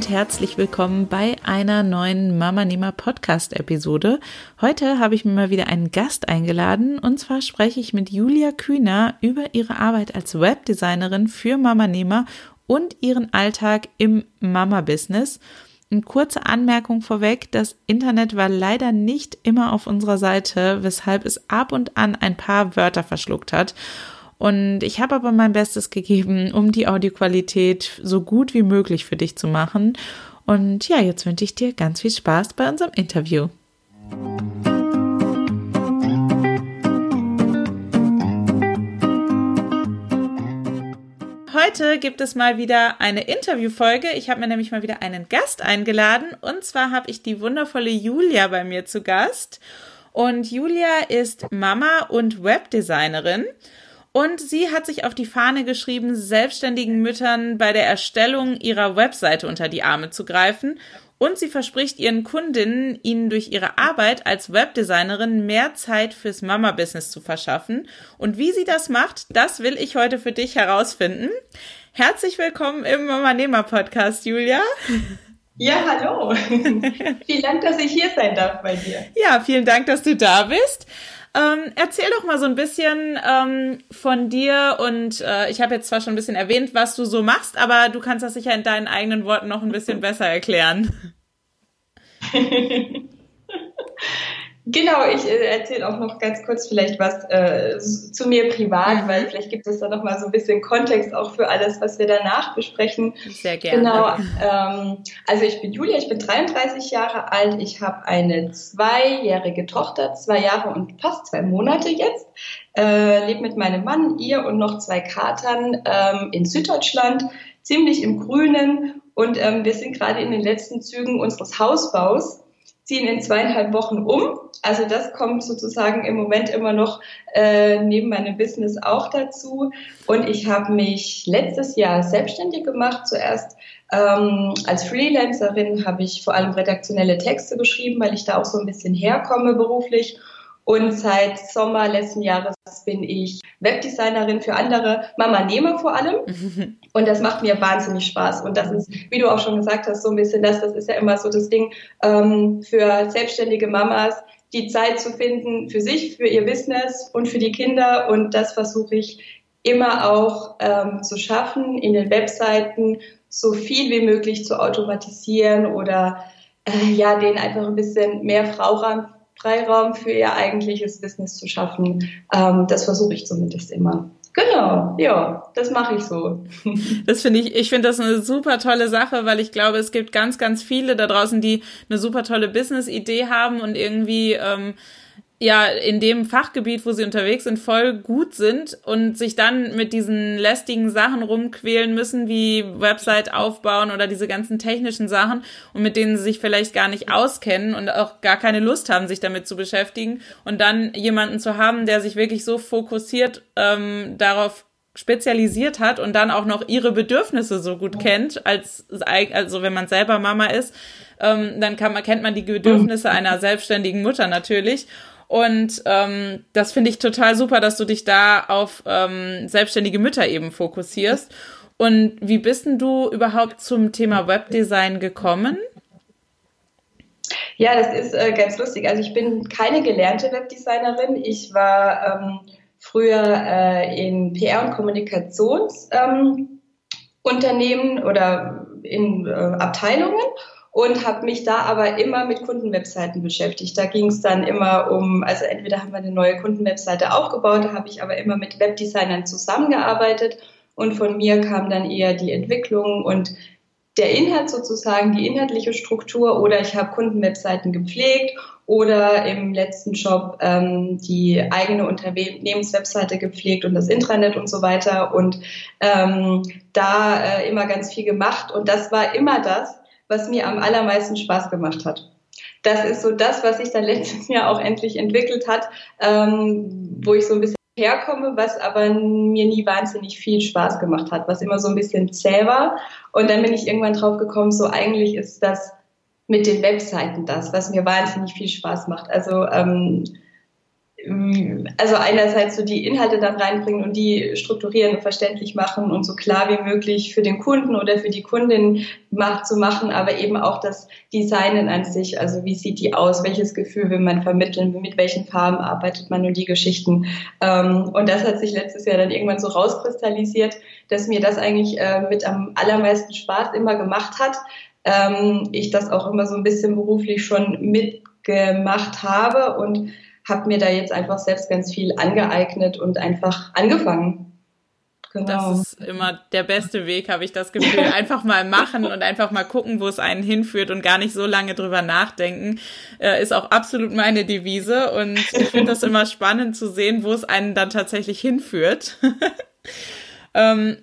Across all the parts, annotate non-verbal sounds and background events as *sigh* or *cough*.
Und herzlich willkommen bei einer neuen Mama Nehmer Podcast Episode. Heute habe ich mir mal wieder einen Gast eingeladen und zwar spreche ich mit Julia Kühner über ihre Arbeit als Webdesignerin für Mama Nehmer und ihren Alltag im Mama Business. Eine kurze Anmerkung vorweg, das Internet war leider nicht immer auf unserer Seite, weshalb es ab und an ein paar Wörter verschluckt hat. Und ich habe aber mein Bestes gegeben, um die Audioqualität so gut wie möglich für dich zu machen. Und ja, jetzt wünsche ich dir ganz viel Spaß bei unserem Interview. Heute gibt es mal wieder eine Interviewfolge. Ich habe mir nämlich mal wieder einen Gast eingeladen. Und zwar habe ich die wundervolle Julia bei mir zu Gast. Und Julia ist Mama und Webdesignerin. Und sie hat sich auf die Fahne geschrieben, selbstständigen Müttern bei der Erstellung ihrer Webseite unter die Arme zu greifen. Und sie verspricht ihren Kundinnen, ihnen durch ihre Arbeit als Webdesignerin mehr Zeit fürs Mama-Business zu verschaffen. Und wie sie das macht, das will ich heute für dich herausfinden. Herzlich willkommen im Mama-Nehmer-Podcast, Julia. Ja, hallo. *laughs* vielen Dank, dass ich hier sein darf bei dir. Ja, vielen Dank, dass du da bist. Ähm, erzähl doch mal so ein bisschen ähm, von dir und äh, ich habe jetzt zwar schon ein bisschen erwähnt, was du so machst, aber du kannst das sicher in deinen eigenen Worten noch ein bisschen besser erklären. *laughs* Genau, ich äh, erzähle auch noch ganz kurz vielleicht was äh, zu mir privat, mhm. weil vielleicht gibt es da noch mal so ein bisschen Kontext auch für alles, was wir danach besprechen. Sehr gerne. Genau. Ähm, also ich bin Julia, ich bin 33 Jahre alt, ich habe eine zweijährige Tochter, zwei Jahre und fast zwei Monate jetzt. Äh, lebe mit meinem Mann, ihr und noch zwei Katern ähm, in Süddeutschland, ziemlich im Grünen und ähm, wir sind gerade in den letzten Zügen unseres Hausbaus ziehen in zweieinhalb Wochen um. Also das kommt sozusagen im Moment immer noch äh, neben meinem Business auch dazu. Und ich habe mich letztes Jahr selbstständig gemacht. Zuerst ähm, als Freelancerin habe ich vor allem redaktionelle Texte geschrieben, weil ich da auch so ein bisschen herkomme beruflich. Und seit Sommer letzten Jahres bin ich Webdesignerin für andere, Mama Nehmer vor allem. *laughs* Und das macht mir wahnsinnig Spaß. Und das ist, wie du auch schon gesagt hast, so ein bisschen das, das ist ja immer so das Ding ähm, für selbstständige Mamas, die Zeit zu finden für sich, für ihr Business und für die Kinder. Und das versuche ich immer auch ähm, zu schaffen, in den Webseiten so viel wie möglich zu automatisieren oder äh, ja, denen einfach ein bisschen mehr Freiraum, Freiraum für ihr eigentliches Business zu schaffen. Ähm, das versuche ich zumindest immer. Genau, ja, das mache ich so. *laughs* Das finde ich, ich finde das eine super tolle Sache, weil ich glaube, es gibt ganz, ganz viele da draußen, die eine super tolle Business-Idee haben und irgendwie ähm, ja in dem Fachgebiet, wo sie unterwegs sind, voll gut sind und sich dann mit diesen lästigen Sachen rumquälen müssen, wie Website aufbauen oder diese ganzen technischen Sachen und mit denen sie sich vielleicht gar nicht auskennen und auch gar keine Lust haben, sich damit zu beschäftigen und dann jemanden zu haben, der sich wirklich so fokussiert ähm, darauf spezialisiert hat und dann auch noch ihre Bedürfnisse so gut kennt, als also wenn man selber Mama ist, ähm, dann kann man kennt man die Bedürfnisse einer selbstständigen Mutter natürlich und ähm, das finde ich total super, dass du dich da auf ähm, selbstständige Mütter eben fokussierst. Und wie bist denn du überhaupt zum Thema Webdesign gekommen? Ja, das ist äh, ganz lustig. Also ich bin keine gelernte Webdesignerin. Ich war ähm, früher äh, in PR- und Kommunikationsunternehmen ähm, oder in äh, Abteilungen und habe mich da aber immer mit Kundenwebseiten beschäftigt. Da ging es dann immer um, also entweder haben wir eine neue Kundenwebseite aufgebaut, da habe ich aber immer mit Webdesignern zusammengearbeitet und von mir kam dann eher die Entwicklung und der Inhalt sozusagen, die inhaltliche Struktur oder ich habe Kundenwebseiten gepflegt oder im letzten Job ähm, die eigene Unternehmenswebseite gepflegt und das Intranet und so weiter und ähm, da äh, immer ganz viel gemacht und das war immer das, was mir am allermeisten Spaß gemacht hat. Das ist so das, was sich dann letztes Jahr auch endlich entwickelt hat, ähm, wo ich so ein bisschen herkomme, was aber mir nie wahnsinnig viel Spaß gemacht hat, was immer so ein bisschen zäh war. Und dann bin ich irgendwann drauf gekommen, so eigentlich ist das mit den Webseiten das, was mir wahnsinnig viel Spaß macht. Also ähm, also einerseits so die Inhalte dann reinbringen und die strukturieren und verständlich machen und so klar wie möglich für den Kunden oder für die Kundin macht, zu machen, aber eben auch das Designen an sich. Also wie sieht die aus? Welches Gefühl will man vermitteln? Mit welchen Farben arbeitet man und die Geschichten? Ähm, und das hat sich letztes Jahr dann irgendwann so rauskristallisiert, dass mir das eigentlich äh, mit am allermeisten Spaß immer gemacht hat. Ähm, ich das auch immer so ein bisschen beruflich schon mitgemacht habe und habe mir da jetzt einfach selbst ganz viel angeeignet und einfach angefangen. Genau. Das ist immer der beste Weg, habe ich das Gefühl. *laughs* Einfach mal machen und einfach mal gucken, wo es einen hinführt und gar nicht so lange drüber nachdenken, äh, ist auch absolut meine Devise. Und ich finde das immer spannend zu sehen, wo es einen dann tatsächlich hinführt. *laughs* ähm,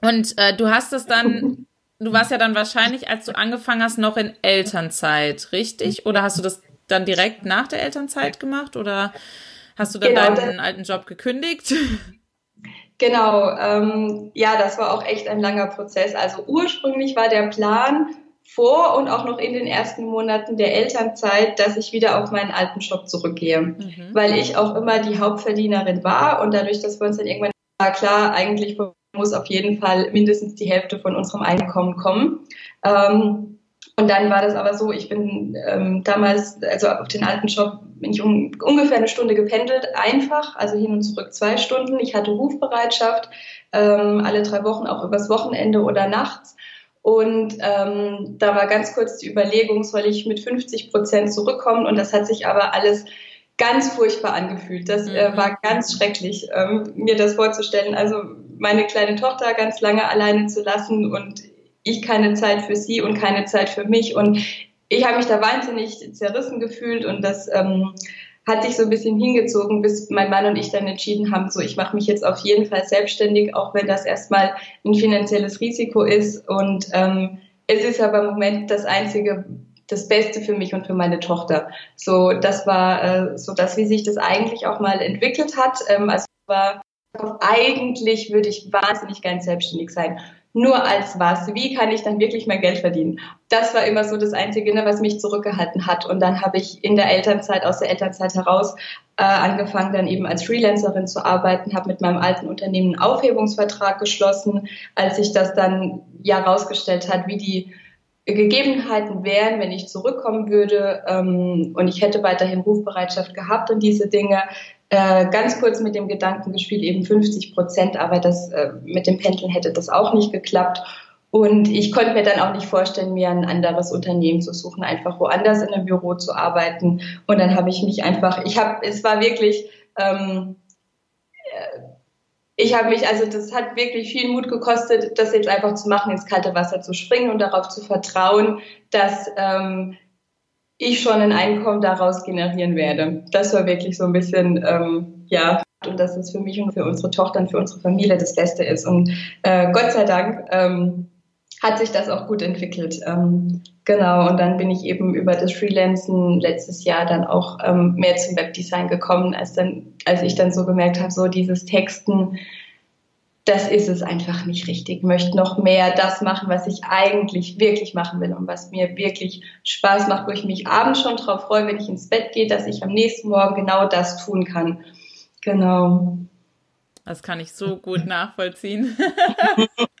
und äh, du hast es dann, du warst ja dann wahrscheinlich, als du angefangen hast, noch in Elternzeit, richtig? Oder hast du das dann direkt nach der Elternzeit gemacht oder hast du dann genau, deinen alten Job gekündigt? Genau, ähm, ja, das war auch echt ein langer Prozess. Also ursprünglich war der Plan vor und auch noch in den ersten Monaten der Elternzeit, dass ich wieder auf meinen alten Job zurückgehe, mhm. weil ich auch immer die Hauptverdienerin war und dadurch, dass wir uns dann irgendwann war klar, eigentlich muss auf jeden Fall mindestens die Hälfte von unserem Einkommen kommen. Ähm, und dann war das aber so, ich bin ähm, damals, also auf den alten Job, bin ich um, ungefähr eine Stunde gependelt, einfach, also hin und zurück zwei Stunden. Ich hatte Rufbereitschaft, ähm, alle drei Wochen, auch übers Wochenende oder nachts. Und ähm, da war ganz kurz die Überlegung, soll ich mit 50 Prozent zurückkommen? Und das hat sich aber alles ganz furchtbar angefühlt. Das äh, mhm. war ganz schrecklich, ähm, mir das vorzustellen. Also meine kleine Tochter ganz lange alleine zu lassen und ich keine Zeit für sie und keine Zeit für mich. Und ich habe mich da wahnsinnig zerrissen gefühlt und das ähm, hat sich so ein bisschen hingezogen, bis mein Mann und ich dann entschieden haben, so ich mache mich jetzt auf jeden Fall selbstständig, auch wenn das erstmal ein finanzielles Risiko ist. Und ähm, es ist aber im Moment das einzige, das Beste für mich und für meine Tochter. So, das war äh, so das, wie sich das eigentlich auch mal entwickelt hat. Ähm, also war eigentlich würde ich wahnsinnig gern selbstständig sein nur als was. Wie kann ich dann wirklich mein Geld verdienen? Das war immer so das Einzige, ne, was mich zurückgehalten hat. Und dann habe ich in der Elternzeit, aus der Elternzeit heraus, äh, angefangen, dann eben als Freelancerin zu arbeiten, habe mit meinem alten Unternehmen einen Aufhebungsvertrag geschlossen. Als sich das dann ja rausgestellt hat, wie die Gegebenheiten wären, wenn ich zurückkommen würde ähm, und ich hätte weiterhin Rufbereitschaft gehabt und diese Dinge, äh, ganz kurz mit dem Gedanken gespielt, eben 50 Prozent, aber das äh, mit dem Pendeln hätte das auch nicht geklappt. Und ich konnte mir dann auch nicht vorstellen, mir ein anderes Unternehmen zu suchen, einfach woanders in einem Büro zu arbeiten. Und dann habe ich mich einfach, ich habe, es war wirklich, ähm, äh, ich habe mich, also das hat wirklich viel Mut gekostet, das jetzt einfach zu machen, ins kalte Wasser zu springen und darauf zu vertrauen, dass ähm, ich schon ein Einkommen daraus generieren werde. Das war wirklich so ein bisschen, ähm, ja, und dass es für mich und für unsere Tochter und für unsere Familie das Beste ist. Und äh, Gott sei Dank ähm, hat sich das auch gut entwickelt. Ähm, genau, und dann bin ich eben über das Freelancen letztes Jahr dann auch ähm, mehr zum Webdesign gekommen, als dann, als ich dann so gemerkt habe, so dieses Texten, das ist es einfach nicht richtig. Ich möchte noch mehr das machen, was ich eigentlich wirklich machen will und was mir wirklich Spaß macht, wo ich mich abends schon drauf freue, wenn ich ins Bett gehe, dass ich am nächsten Morgen genau das tun kann. Genau. Das kann ich so gut *laughs* nachvollziehen. *laughs*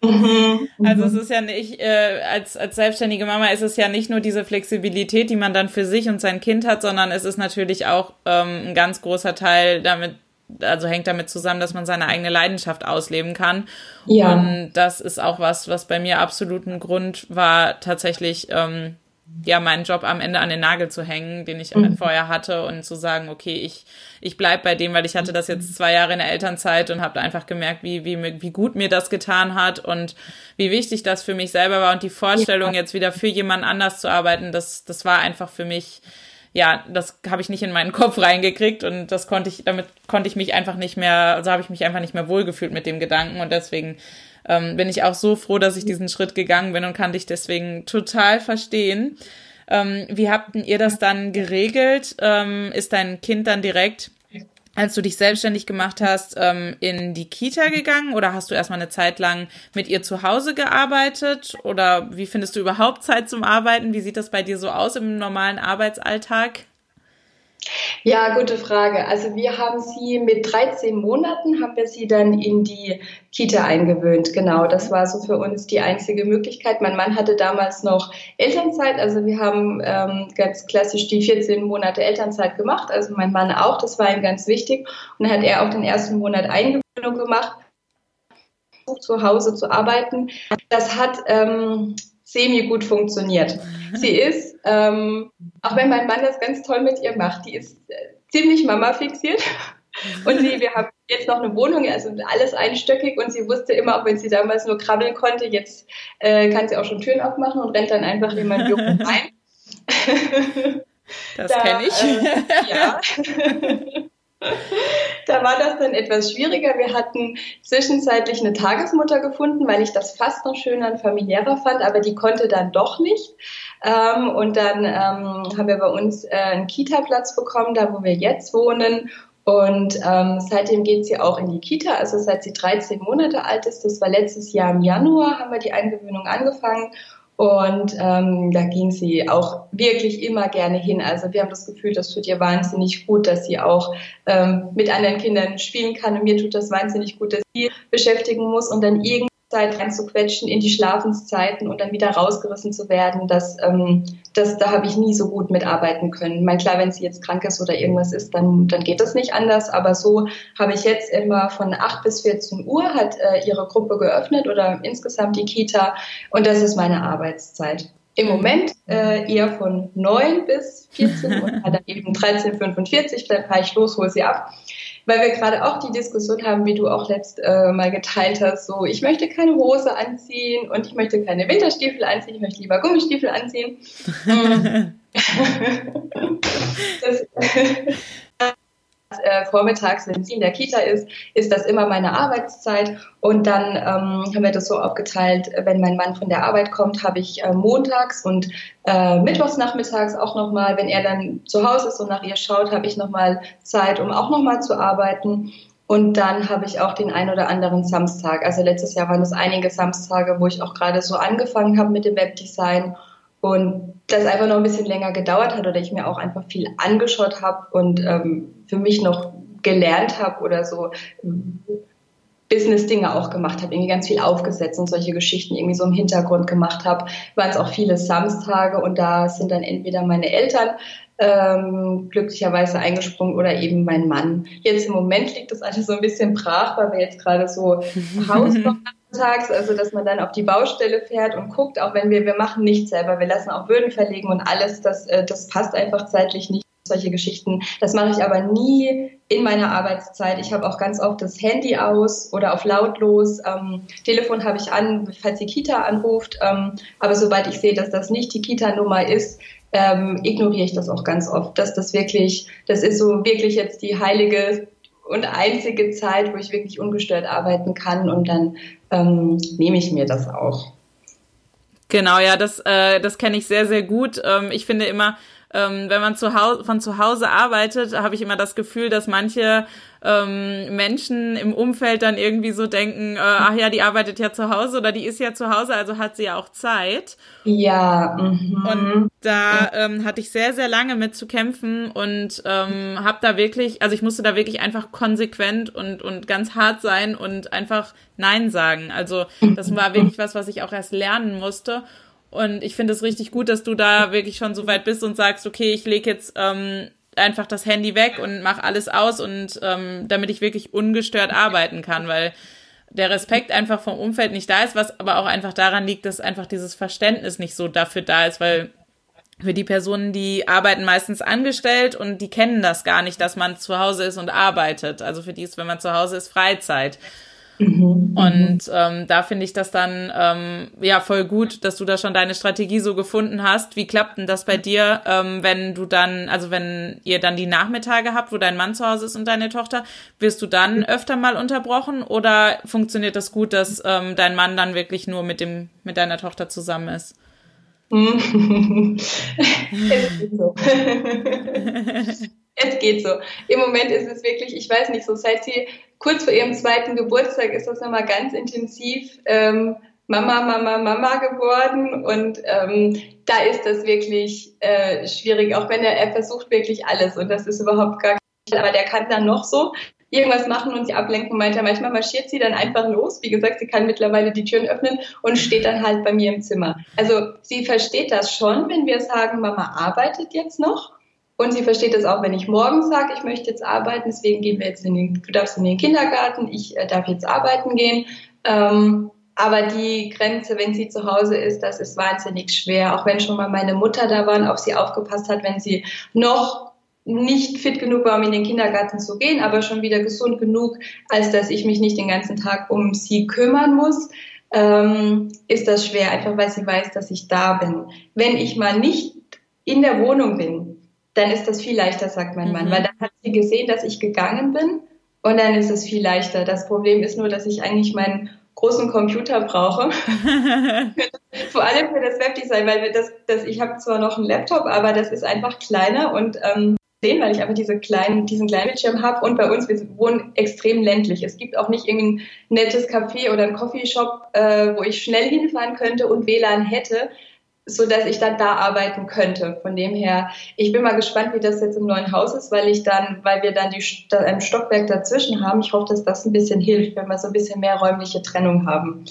also es ist ja nicht, äh, als, als selbstständige Mama ist es ja nicht nur diese Flexibilität, die man dann für sich und sein Kind hat, sondern es ist natürlich auch ähm, ein ganz großer Teil damit also hängt damit zusammen, dass man seine eigene Leidenschaft ausleben kann. Ja. Und das ist auch was, was bei mir absolut ein Grund war, tatsächlich ähm, ja meinen Job am Ende an den Nagel zu hängen, den ich mhm. vorher hatte und zu sagen, okay, ich ich bleib bei dem, weil ich hatte das jetzt zwei Jahre in der Elternzeit und habe einfach gemerkt, wie wie wie gut mir das getan hat und wie wichtig das für mich selber war und die Vorstellung ja. jetzt wieder für jemand anders zu arbeiten, das das war einfach für mich ja, das habe ich nicht in meinen Kopf reingekriegt und das konnte ich, damit konnte ich mich einfach nicht mehr, also habe ich mich einfach nicht mehr wohlgefühlt mit dem Gedanken und deswegen ähm, bin ich auch so froh, dass ich diesen Schritt gegangen bin und kann dich deswegen total verstehen. Ähm, wie habt ihr das dann geregelt? Ähm, ist dein Kind dann direkt als du dich selbstständig gemacht hast, ähm, in die Kita gegangen oder hast du erstmal eine Zeit lang mit ihr zu Hause gearbeitet? Oder wie findest du überhaupt Zeit zum Arbeiten? Wie sieht das bei dir so aus im normalen Arbeitsalltag? Ja, gute Frage. Also wir haben sie mit 13 Monaten haben wir sie dann in die Kita eingewöhnt. Genau, das war so für uns die einzige Möglichkeit. Mein Mann hatte damals noch Elternzeit, also wir haben ähm, ganz klassisch die 14 Monate Elternzeit gemacht. Also mein Mann auch, das war ihm ganz wichtig. Und dann hat er auch den ersten Monat Eingewöhnung gemacht zu Hause zu arbeiten. Das hat ähm, semi gut funktioniert. Sie ist, ähm, auch wenn mein Mann das ganz toll mit ihr macht, die ist äh, ziemlich Mama fixiert. *laughs* Und sie, wir haben jetzt noch eine Wohnung, also alles einstöckig und sie wusste immer, auch wenn sie damals nur krabbeln konnte, jetzt äh, kann sie auch schon Türen aufmachen und rennt dann einfach in mein Büro rein. Das da, kenne ich. Äh, ja. *laughs* da war das dann etwas schwieriger. Wir hatten zwischenzeitlich eine Tagesmutter gefunden, weil ich das fast noch schöner und familiärer fand, aber die konnte dann doch nicht. Ähm, und dann ähm, haben wir bei uns äh, einen Kita-Platz bekommen, da wo wir jetzt wohnen. Und ähm, seitdem geht sie auch in die Kita, also seit sie 13 Monate alt ist. Das war letztes Jahr im Januar, haben wir die Eingewöhnung angefangen. Und ähm, da ging sie auch wirklich immer gerne hin. Also wir haben das Gefühl, das tut ihr wahnsinnig gut, dass sie auch ähm, mit anderen Kindern spielen kann. Und mir tut das wahnsinnig gut, dass sie beschäftigen muss und dann irgendwie Zeit reinzuquetschen in die Schlafenszeiten und dann wieder rausgerissen zu werden, das, ähm, das, da habe ich nie so gut mitarbeiten können. Ich meine, klar, wenn sie jetzt krank ist oder irgendwas ist, dann, dann geht das nicht anders. Aber so habe ich jetzt immer von 8 bis 14 Uhr hat äh, ihre Gruppe geöffnet oder insgesamt die Kita und das ist meine Arbeitszeit. Im Moment äh, eher von 9 bis 14 Uhr, *laughs* dann eben 13.45 dann fahre ich los, hole sie ab weil wir gerade auch die Diskussion haben, wie du auch letzt äh, mal geteilt hast, so ich möchte keine Hose anziehen und ich möchte keine Winterstiefel anziehen, ich möchte lieber Gummistiefel anziehen. *laughs* *laughs* das, *laughs* äh, vormittags, wenn sie in der Kita ist, ist das immer meine Arbeitszeit. Und dann ähm, haben wir das so aufgeteilt, wenn mein Mann von der Arbeit kommt, habe ich äh, montags und äh, mittwochs nachmittags auch nochmal, wenn er dann zu Hause ist und nach ihr schaut, habe ich nochmal Zeit, um auch nochmal zu arbeiten. Und dann habe ich auch den ein oder anderen Samstag. Also letztes Jahr waren es einige Samstage, wo ich auch gerade so angefangen habe mit dem Webdesign und das einfach noch ein bisschen länger gedauert hat oder ich mir auch einfach viel angeschaut habe und ähm, für mich noch gelernt habe oder so Business-Dinge auch gemacht habe, irgendwie ganz viel aufgesetzt und solche Geschichten irgendwie so im Hintergrund gemacht habe, waren es auch viele Samstage und da sind dann entweder meine Eltern ähm, glücklicherweise eingesprungen oder eben mein Mann. Jetzt im Moment liegt das alles so ein bisschen brach, weil wir jetzt gerade so *laughs* Haus tags, also dass man dann auf die Baustelle fährt und guckt, auch wenn wir, wir machen nichts selber, wir lassen auch Böden verlegen und alles, das, äh, das passt einfach zeitlich nicht, solche Geschichten. Das mache ich aber nie in meiner Arbeitszeit. Ich habe auch ganz oft das Handy aus oder auf lautlos. Ähm, Telefon habe ich an, falls die Kita anruft. Ähm, aber sobald ich sehe, dass das nicht die Kita-Nummer ist, ähm, ignoriere ich das auch ganz oft. Dass das wirklich, das ist so wirklich jetzt die heilige und einzige Zeit, wo ich wirklich ungestört arbeiten kann und dann ähm, nehme ich mir das auch. Genau, ja, das, äh, das kenne ich sehr, sehr gut. Ähm, ich finde immer, ähm, wenn man zu Hause, von zu Hause arbeitet, habe ich immer das Gefühl, dass manche ähm, Menschen im Umfeld dann irgendwie so denken, äh, ach ja, die arbeitet ja zu Hause oder die ist ja zu Hause, also hat sie ja auch Zeit. Ja. Mhm. Und da ähm, hatte ich sehr, sehr lange mit zu kämpfen und ähm, habe da wirklich, also ich musste da wirklich einfach konsequent und, und ganz hart sein und einfach Nein sagen. Also das war wirklich was, was ich auch erst lernen musste. Und ich finde es richtig gut, dass du da wirklich schon so weit bist und sagst, okay, ich lege jetzt ähm, einfach das Handy weg und mache alles aus und ähm, damit ich wirklich ungestört arbeiten kann, weil der Respekt einfach vom Umfeld nicht da ist, was aber auch einfach daran liegt, dass einfach dieses Verständnis nicht so dafür da ist, weil für die Personen, die arbeiten meistens angestellt und die kennen das gar nicht, dass man zu Hause ist und arbeitet. Also für die ist, wenn man zu Hause ist, Freizeit. Mhm, und ähm, da finde ich das dann ähm, ja voll gut, dass du da schon deine Strategie so gefunden hast. Wie klappt denn das bei dir, ähm, wenn du dann, also wenn ihr dann die Nachmittage habt, wo dein Mann zu Hause ist und deine Tochter, wirst du dann öfter mal unterbrochen oder funktioniert das gut, dass ähm, dein Mann dann wirklich nur mit dem mit deiner Tochter zusammen ist? *laughs* es geht so. *laughs* es geht so. Im Moment ist es wirklich, ich weiß nicht, so seit sie kurz vor ihrem zweiten Geburtstag ist das nochmal ganz intensiv ähm, Mama, Mama, Mama geworden. Und ähm, da ist das wirklich äh, schwierig, auch wenn er, er versucht wirklich alles und das ist überhaupt gar nicht, aber der kann dann noch so irgendwas machen und sie ablenken, meint er. Manchmal marschiert sie dann einfach los. Wie gesagt, sie kann mittlerweile die Türen öffnen und steht dann halt bei mir im Zimmer. Also sie versteht das schon, wenn wir sagen, Mama arbeitet jetzt noch. Und sie versteht das auch, wenn ich morgens sage, ich möchte jetzt arbeiten, deswegen gehen wir jetzt in den, du darfst in den Kindergarten, ich äh, darf jetzt arbeiten gehen. Ähm, aber die Grenze, wenn sie zu Hause ist, das ist wahnsinnig schwer. Auch wenn schon mal meine Mutter da war und auf sie aufgepasst hat, wenn sie noch nicht fit genug war, um in den Kindergarten zu gehen, aber schon wieder gesund genug, als dass ich mich nicht den ganzen Tag um sie kümmern muss, ähm, ist das schwer, einfach weil sie weiß, dass ich da bin. Wenn ich mal nicht in der Wohnung bin, dann ist das viel leichter, sagt mein Mann, mhm. weil dann hat sie gesehen, dass ich gegangen bin und dann ist es viel leichter. Das Problem ist nur, dass ich eigentlich meinen großen Computer brauche. *laughs* Vor allem für das Webdesign, weil das, das, ich habe zwar noch einen Laptop, aber das ist einfach kleiner und ähm, sehen, weil ich einfach diese kleinen, diesen kleinen Bildschirm habe und bei uns, wir wohnen extrem ländlich. Es gibt auch nicht irgendwie ein nettes Café oder ein Coffeeshop, äh, wo ich schnell hinfahren könnte und WLAN hätte so dass ich dann da arbeiten könnte. Von dem her, ich bin mal gespannt, wie das jetzt im neuen Haus ist, weil ich dann, weil wir dann die, ein Stockwerk dazwischen haben. Ich hoffe, dass das ein bisschen hilft, wenn wir so ein bisschen mehr räumliche Trennung haben.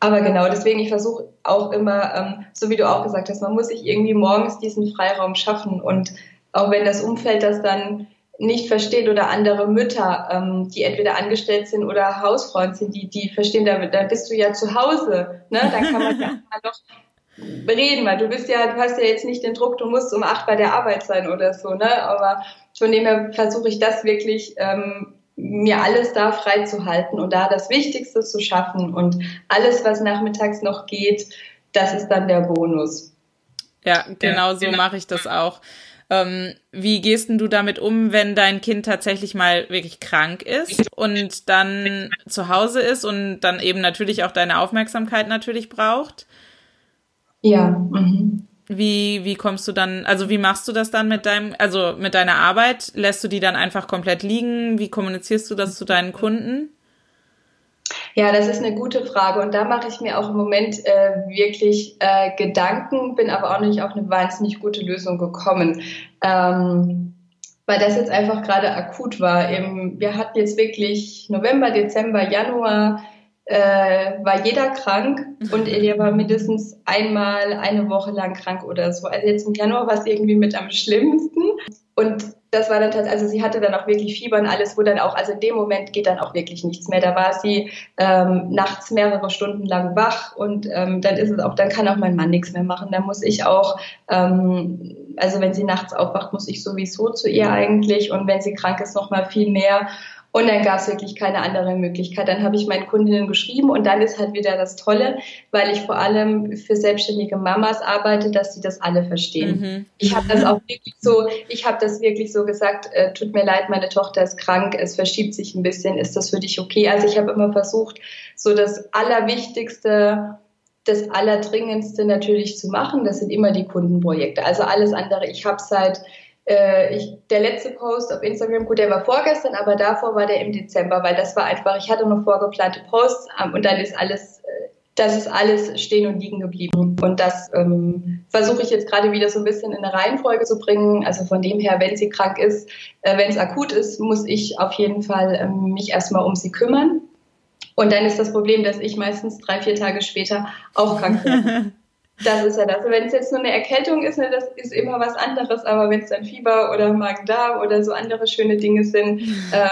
Aber genau, deswegen, ich versuche auch immer, ähm, so wie du auch gesagt hast, man muss sich irgendwie morgens diesen Freiraum schaffen und auch wenn das Umfeld das dann nicht versteht oder andere Mütter, ähm, die entweder angestellt sind oder Hausfrauen sind, die, die verstehen, da, da bist du ja zu Hause, ne? Dann kann man ja *laughs* noch reden, weil du bist ja, du hast ja jetzt nicht den Druck, du musst um acht bei der Arbeit sein oder so, ne? Aber von dem her versuche ich das wirklich, ähm, mir alles da frei zu halten und da das Wichtigste zu schaffen und alles, was nachmittags noch geht, das ist dann der Bonus. Ja, genau so genau. mache ich das auch. Ähm, wie gehst denn du damit um, wenn dein Kind tatsächlich mal wirklich krank ist und dann zu Hause ist und dann eben natürlich auch deine Aufmerksamkeit natürlich braucht? Ja. Mhm. Wie, wie kommst du dann, also wie machst du das dann mit deinem, also mit deiner Arbeit? Lässt du die dann einfach komplett liegen? Wie kommunizierst du das zu deinen Kunden? Ja, das ist eine gute Frage und da mache ich mir auch im Moment äh, wirklich äh, Gedanken, bin aber auch nicht auf eine wahnsinnig gute Lösung gekommen. Ähm, weil das jetzt einfach gerade akut war. Eben, wir hatten jetzt wirklich November, Dezember, Januar, äh, war jeder krank und er war mindestens einmal eine Woche lang krank oder so. Also jetzt im Januar war es irgendwie mit am schlimmsten. Und das war dann tatsächlich, also sie hatte dann auch wirklich Fieber und alles, wo dann auch, also in dem Moment geht dann auch wirklich nichts mehr. Da war sie ähm, nachts mehrere Stunden lang wach und ähm, dann ist es auch, dann kann auch mein Mann nichts mehr machen. Dann muss ich auch, ähm, also wenn sie nachts aufwacht, muss ich sowieso zu ihr eigentlich und wenn sie krank ist, noch mal viel mehr. Und dann gab es wirklich keine andere Möglichkeit. Dann habe ich meinen Kundinnen geschrieben und dann ist halt wieder das Tolle, weil ich vor allem für selbstständige Mamas arbeite, dass sie das alle verstehen. Mhm. Ich habe das auch wirklich so, ich habe das wirklich so gesagt, äh, tut mir leid, meine Tochter ist krank, es verschiebt sich ein bisschen, ist das für dich okay? Also ich habe immer versucht, so das Allerwichtigste das Allerdringendste natürlich zu machen. Das sind immer die Kundenprojekte. Also alles andere. Ich habe seit äh, ich, der letzte Post auf Instagram, gut, der war vorgestern, aber davor war der im Dezember, weil das war einfach, ich hatte noch vorgeplante Posts ähm, und dann ist alles, äh, das ist alles stehen und liegen geblieben. Und das ähm, versuche ich jetzt gerade wieder so ein bisschen in eine Reihenfolge zu bringen. Also von dem her, wenn sie krank ist, äh, wenn es akut ist, muss ich auf jeden Fall ähm, mich erstmal um sie kümmern. Und dann ist das Problem, dass ich meistens drei, vier Tage später auch krank bin. *laughs* Das ist ja das. Wenn es jetzt nur eine Erkältung ist, ne, das ist immer was anderes. Aber wenn es dann Fieber oder Magen-Darm oder so andere schöne Dinge sind, äh,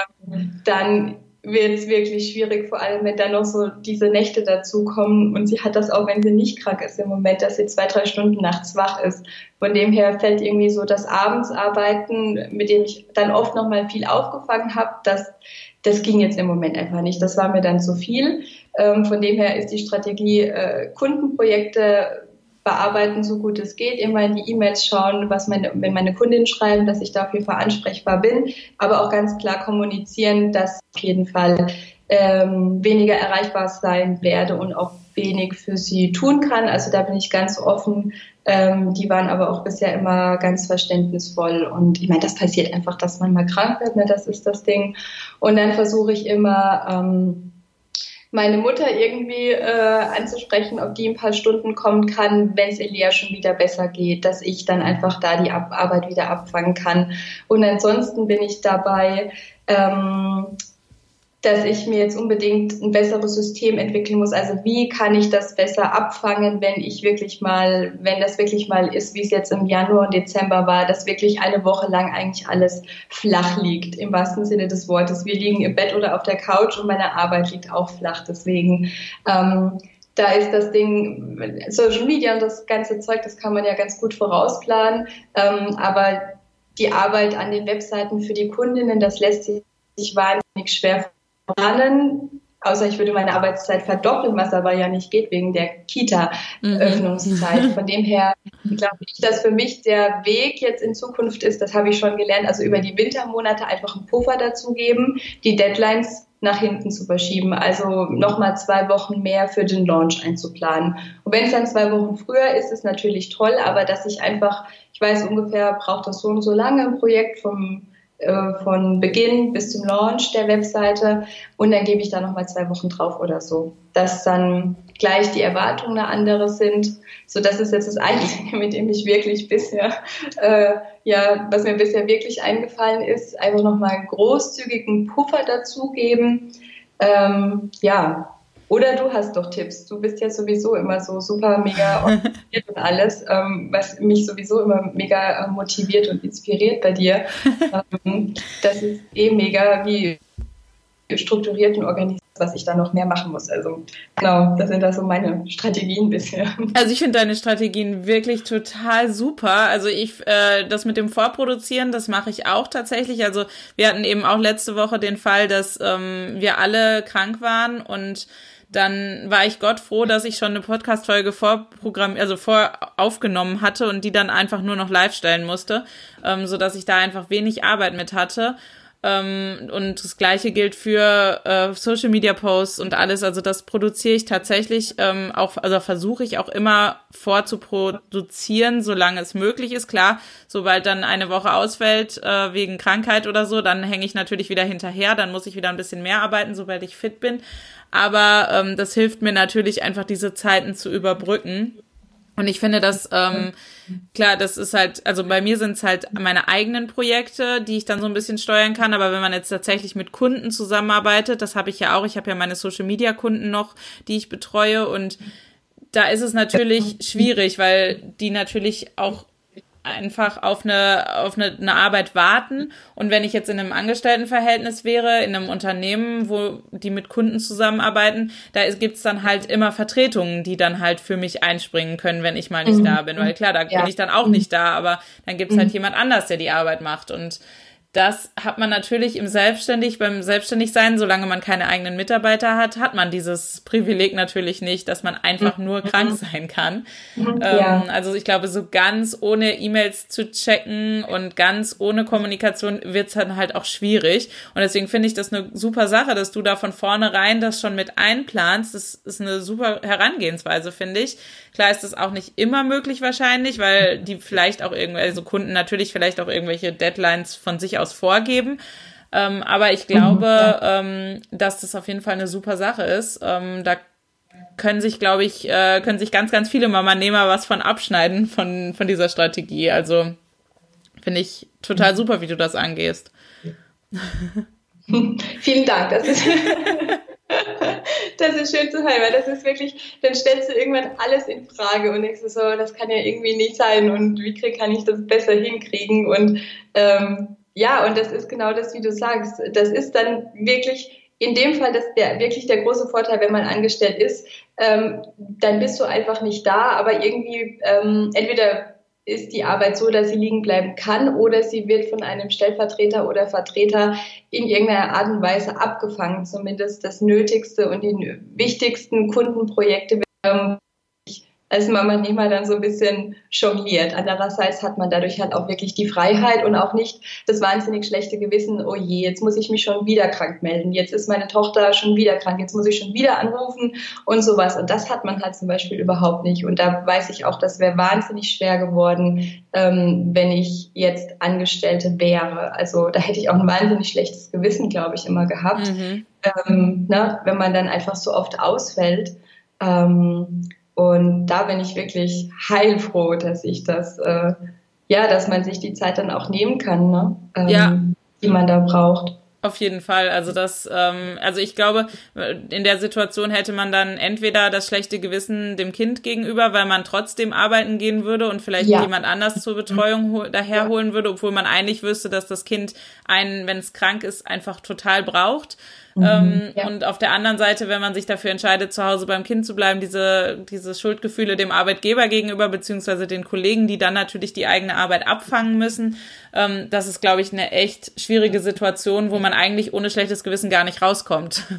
dann wird es wirklich schwierig, vor allem wenn dann noch so diese Nächte dazukommen. Und sie hat das auch, wenn sie nicht krank ist im Moment, dass sie zwei, drei Stunden nachts wach ist. Von dem her fällt irgendwie so das Abendsarbeiten, mit dem ich dann oft noch mal viel aufgefangen habe, das, das ging jetzt im Moment einfach nicht. Das war mir dann zu viel. Ähm, von dem her ist die Strategie, äh, Kundenprojekte bearbeiten, so gut es geht, immer in die E-Mails schauen, was meine, wenn meine Kundinnen schreiben, dass ich da auf jeden Fall ansprechbar bin, aber auch ganz klar kommunizieren, dass auf jeden Fall ähm, weniger erreichbar sein werde und auch wenig für sie tun kann. Also da bin ich ganz offen. Ähm, die waren aber auch bisher immer ganz verständnisvoll. Und ich meine, das passiert einfach, dass man mal krank wird, ne? das ist das Ding. Und dann versuche ich immer, ähm, meine Mutter irgendwie äh, anzusprechen, ob die ein paar Stunden kommen kann, wenn es Elia schon wieder besser geht, dass ich dann einfach da die Ab Arbeit wieder abfangen kann. Und ansonsten bin ich dabei, ähm, dass ich mir jetzt unbedingt ein besseres System entwickeln muss. Also wie kann ich das besser abfangen, wenn ich wirklich mal, wenn das wirklich mal ist, wie es jetzt im Januar und Dezember war, dass wirklich eine Woche lang eigentlich alles flach liegt, im wahrsten Sinne des Wortes. Wir liegen im Bett oder auf der Couch und meine Arbeit liegt auch flach. Deswegen ähm, da ist das Ding, Social Media und das ganze Zeug, das kann man ja ganz gut vorausplanen. Ähm, aber die Arbeit an den Webseiten für die Kundinnen, das lässt sich wahnsinnig schwer planen, außer ich würde meine Arbeitszeit verdoppeln, was aber ja nicht geht wegen der Kita-Öffnungszeit. Mhm. Von dem her glaube ich, dass für mich der Weg jetzt in Zukunft ist, das habe ich schon gelernt, also über die Wintermonate einfach einen Puffer dazugeben, die Deadlines nach hinten zu verschieben, also nochmal zwei Wochen mehr für den Launch einzuplanen. Und wenn es dann zwei Wochen früher ist, ist natürlich toll, aber dass ich einfach, ich weiß ungefähr, braucht das so und so lange im Projekt vom äh, von Beginn bis zum Launch der Webseite und dann gebe ich da nochmal zwei Wochen drauf oder so, dass dann gleich die Erwartungen eine andere sind. So, das ist jetzt das Einzige, *laughs* mit dem ich wirklich bisher, äh, ja, was mir bisher wirklich eingefallen ist, einfach nochmal einen großzügigen Puffer dazugeben. Ähm, ja, oder du hast doch Tipps. Du bist ja sowieso immer so super mega *laughs* motiviert und alles, ähm, was mich sowieso immer mega äh, motiviert und inspiriert bei dir. *laughs* ähm, das ist eh mega, wie strukturiert und organisiert, was ich da noch mehr machen muss. Also genau, das sind da so meine Strategien bisher. *laughs* Also ich finde deine Strategien wirklich total super. Also ich, äh, das mit dem Vorproduzieren, das mache ich auch tatsächlich. Also wir hatten eben auch letzte Woche den Fall, dass ähm, wir alle krank waren und dann war ich Gott froh, dass ich schon eine Podcast-Folge vorprogramm, also vor aufgenommen hatte und die dann einfach nur noch live stellen musste, ähm, so dass ich da einfach wenig Arbeit mit hatte. Ähm, und das gleiche gilt für äh, Social Media Posts und alles. Also das produziere ich tatsächlich ähm, auch, also versuche ich auch immer vorzuproduzieren, solange es möglich ist. Klar, sobald dann eine Woche ausfällt äh, wegen Krankheit oder so, dann hänge ich natürlich wieder hinterher. Dann muss ich wieder ein bisschen mehr arbeiten, sobald ich fit bin. Aber ähm, das hilft mir natürlich einfach, diese Zeiten zu überbrücken. Und ich finde das, ähm, klar, das ist halt, also bei mir sind es halt meine eigenen Projekte, die ich dann so ein bisschen steuern kann. Aber wenn man jetzt tatsächlich mit Kunden zusammenarbeitet, das habe ich ja auch, ich habe ja meine Social-Media-Kunden noch, die ich betreue. Und da ist es natürlich schwierig, weil die natürlich auch einfach auf eine, auf eine, eine Arbeit warten. Und wenn ich jetzt in einem Angestelltenverhältnis wäre, in einem Unternehmen, wo die mit Kunden zusammenarbeiten, da gibt's dann halt immer Vertretungen, die dann halt für mich einspringen können, wenn ich mal nicht mhm. da bin. Weil klar, da ja. bin ich dann auch nicht da, aber dann gibt's halt mhm. jemand anders, der die Arbeit macht. Und das hat man natürlich im Selbstständig, beim Selbstständigsein, solange man keine eigenen Mitarbeiter hat, hat man dieses Privileg natürlich nicht, dass man einfach nur mhm. krank sein kann. Mhm. Ja. Ähm, also ich glaube, so ganz ohne E-Mails zu checken und ganz ohne Kommunikation wird's dann halt auch schwierig. Und deswegen finde ich das eine super Sache, dass du da von vornherein das schon mit einplanst. Das ist eine super Herangehensweise, finde ich. Klar ist das auch nicht immer möglich wahrscheinlich, weil die vielleicht auch irgendwelche also Kunden natürlich vielleicht auch irgendwelche Deadlines von sich aus vorgeben. Ähm, aber ich glaube, ähm, dass das auf jeden Fall eine super Sache ist. Ähm, da können sich, glaube ich, äh, können sich ganz, ganz viele Mama-Nehmer was von abschneiden von, von dieser Strategie. Also finde ich total super, wie du das angehst. *laughs* Vielen Dank. Das ist *laughs* das ist schön zu hören, weil das ist wirklich, dann stellst du irgendwann alles in Frage und denkst so, das kann ja irgendwie nicht sein und wie kann ich das besser hinkriegen und ähm, ja, und das ist genau das, wie du sagst. Das ist dann wirklich in dem Fall, das der wirklich der große Vorteil, wenn man angestellt ist, ähm, dann bist du einfach nicht da, aber irgendwie ähm, entweder ist die Arbeit so, dass sie liegen bleiben kann oder sie wird von einem Stellvertreter oder Vertreter in irgendeiner Art und Weise abgefangen, zumindest das Nötigste und die wichtigsten Kundenprojekte ähm, als Mama-Nehmer dann so ein bisschen jongliert. Andererseits hat man dadurch halt auch wirklich die Freiheit und auch nicht das wahnsinnig schlechte Gewissen, oh je, jetzt muss ich mich schon wieder krank melden, jetzt ist meine Tochter schon wieder krank, jetzt muss ich schon wieder anrufen und sowas. Und das hat man halt zum Beispiel überhaupt nicht. Und da weiß ich auch, das wäre wahnsinnig schwer geworden, ähm, wenn ich jetzt Angestellte wäre. Also da hätte ich auch ein wahnsinnig schlechtes Gewissen, glaube ich, immer gehabt, mhm. ähm, ne, wenn man dann einfach so oft ausfällt. Ähm, und da bin ich wirklich heilfroh, dass ich das, äh, ja, dass man sich die Zeit dann auch nehmen kann, ne? ähm, ja. die man da braucht. Auf jeden Fall. Also das, ähm, also ich glaube, in der Situation hätte man dann entweder das schlechte Gewissen dem Kind gegenüber, weil man trotzdem arbeiten gehen würde und vielleicht ja. jemand anders zur Betreuung daherholen würde, obwohl man eigentlich wüsste, dass das Kind einen, wenn es krank ist, einfach total braucht. Mhm, ähm, ja. Und auf der anderen Seite, wenn man sich dafür entscheidet, zu Hause beim Kind zu bleiben, diese, diese Schuldgefühle dem Arbeitgeber gegenüber, beziehungsweise den Kollegen, die dann natürlich die eigene Arbeit abfangen müssen, ähm, das ist, glaube ich, eine echt schwierige Situation, wo man eigentlich ohne schlechtes Gewissen gar nicht rauskommt. *laughs*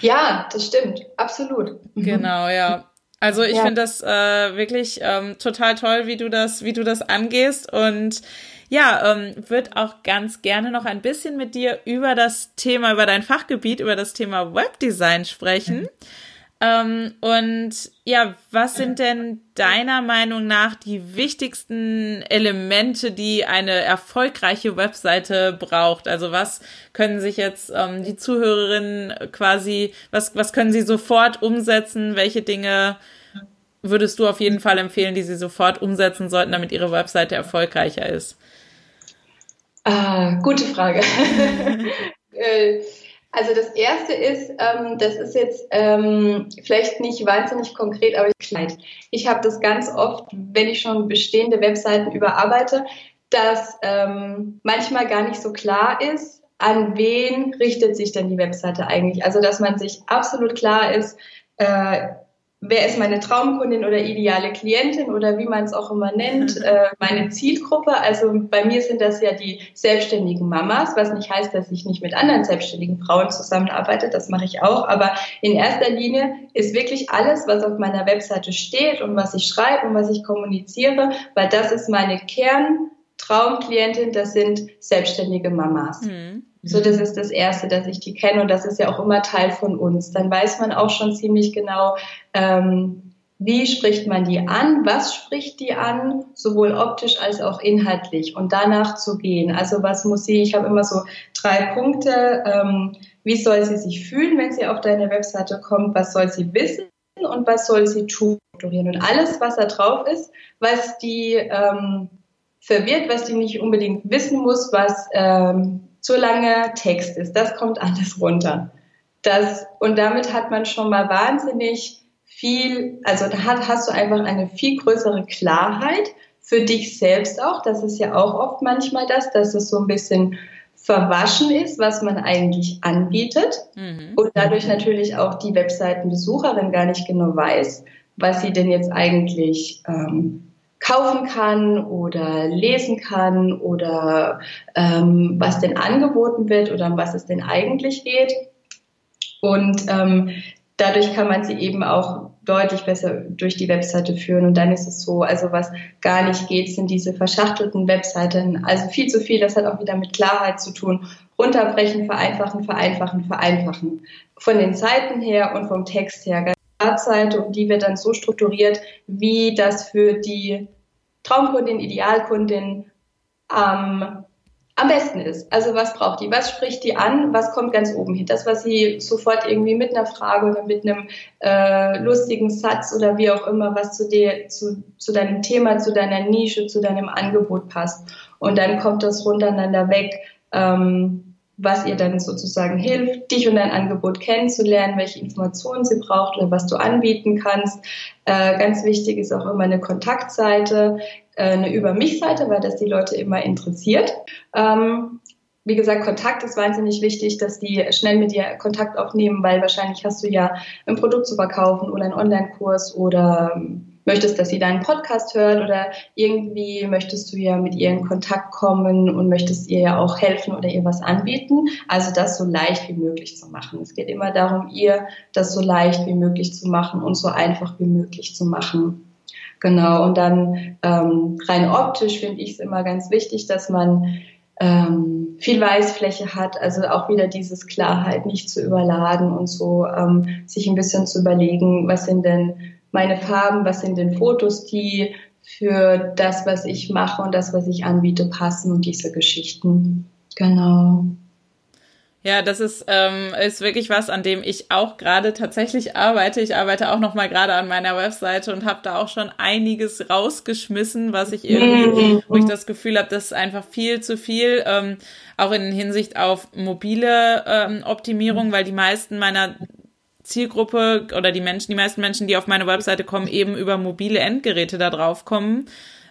Ja, das stimmt, absolut. Mhm. Genau, ja. Also ich ja. finde das äh, wirklich ähm, total toll, wie du das, wie du das angehst und ja, ähm, würde auch ganz gerne noch ein bisschen mit dir über das Thema, über dein Fachgebiet, über das Thema Webdesign sprechen. Mhm. Ähm, und ja, was sind denn deiner Meinung nach die wichtigsten Elemente, die eine erfolgreiche Webseite braucht? Also was können sich jetzt ähm, die Zuhörerinnen quasi, was, was können sie sofort umsetzen? Welche Dinge würdest du auf jeden Fall empfehlen, die sie sofort umsetzen sollten, damit ihre Webseite erfolgreicher ist? Ah, gute Frage. *laughs* Äh, also das erste ist, ähm, das ist jetzt ähm, vielleicht nicht wahnsinnig konkret, aber ich Ich habe das ganz oft, wenn ich schon bestehende Webseiten überarbeite, dass ähm, manchmal gar nicht so klar ist, an wen richtet sich denn die Webseite eigentlich. Also dass man sich absolut klar ist, äh, wer ist meine Traumkundin oder ideale Klientin oder wie man es auch immer nennt, *laughs* äh, meine Zielgruppe. Also bei mir sind das ja die selbstständigen Mamas, was nicht heißt, dass ich nicht mit anderen selbstständigen Frauen zusammenarbeite, das mache ich auch. Aber in erster Linie ist wirklich alles, was auf meiner Webseite steht und was ich schreibe und was ich kommuniziere, weil das ist meine Kern. Traumklientin, das sind selbstständige Mamas. Mhm. So, das ist das Erste, dass ich die kenne und das ist ja auch immer Teil von uns. Dann weiß man auch schon ziemlich genau, ähm, wie spricht man die an, was spricht die an, sowohl optisch als auch inhaltlich und danach zu gehen. Also was muss sie, ich habe immer so drei Punkte, ähm, wie soll sie sich fühlen, wenn sie auf deine Webseite kommt, was soll sie wissen und was soll sie tun. Und alles, was da drauf ist, was die ähm, verwirrt, was die nicht unbedingt wissen muss, was ähm, zu langer Text ist. Das kommt alles runter. Das, und damit hat man schon mal wahnsinnig viel, also da hat, hast du einfach eine viel größere Klarheit für dich selbst auch. Das ist ja auch oft manchmal das, dass es so ein bisschen verwaschen ist, was man eigentlich anbietet mhm. und dadurch natürlich auch die Webseitenbesucherin gar nicht genau weiß, was sie denn jetzt eigentlich ähm, kaufen kann oder lesen kann oder ähm, was denn angeboten wird oder um was es denn eigentlich geht. Und ähm, dadurch kann man sie eben auch deutlich besser durch die Webseite führen. Und dann ist es so, also was gar nicht geht, sind diese verschachtelten Webseiten. Also viel zu viel, das hat auch wieder mit Klarheit zu tun. Runterbrechen, vereinfachen, vereinfachen, vereinfachen. Von den Seiten her und vom Text her. Startseite und die wird dann so strukturiert, wie das für die Traumkundin, Idealkundin ähm, am besten ist. Also was braucht die? Was spricht die an? Was kommt ganz oben hin? Das, was sie sofort irgendwie mit einer Frage oder mit einem äh, lustigen Satz oder wie auch immer, was zu dir, zu, zu deinem Thema, zu deiner Nische, zu deinem Angebot passt. Und dann kommt das runtereinander weg. Ähm, was ihr dann sozusagen hilft, dich und dein Angebot kennenzulernen, welche Informationen sie braucht oder was du anbieten kannst. Äh, ganz wichtig ist auch immer eine Kontaktseite, äh, eine Über mich-Seite, weil das die Leute immer interessiert. Ähm, wie gesagt, Kontakt ist wahnsinnig wichtig, dass die schnell mit dir Kontakt aufnehmen, weil wahrscheinlich hast du ja ein Produkt zu verkaufen oder einen Online-Kurs oder ähm, möchtest, dass sie deinen Podcast hört oder irgendwie möchtest du ja mit ihr in Kontakt kommen und möchtest ihr ja auch helfen oder ihr was anbieten. Also das so leicht wie möglich zu machen. Es geht immer darum, ihr das so leicht wie möglich zu machen und so einfach wie möglich zu machen. Genau, und dann ähm, rein optisch finde ich es immer ganz wichtig, dass man ähm, viel Weißfläche hat, also auch wieder dieses Klarheit nicht zu überladen und so ähm, sich ein bisschen zu überlegen, was sind denn meine Farben, was sind denn Fotos, die für das, was ich mache und das, was ich anbiete, passen und diese Geschichten. Genau. Ja, das ist, ähm, ist wirklich was, an dem ich auch gerade tatsächlich arbeite. Ich arbeite auch noch mal gerade an meiner Webseite und habe da auch schon einiges rausgeschmissen, was ich irgendwie, wo ich das Gefühl habe, das ist einfach viel zu viel. Ähm, auch in Hinsicht auf mobile ähm, Optimierung, weil die meisten meiner Zielgruppe oder die Menschen, die meisten Menschen, die auf meine Webseite kommen, eben über mobile Endgeräte da drauf kommen.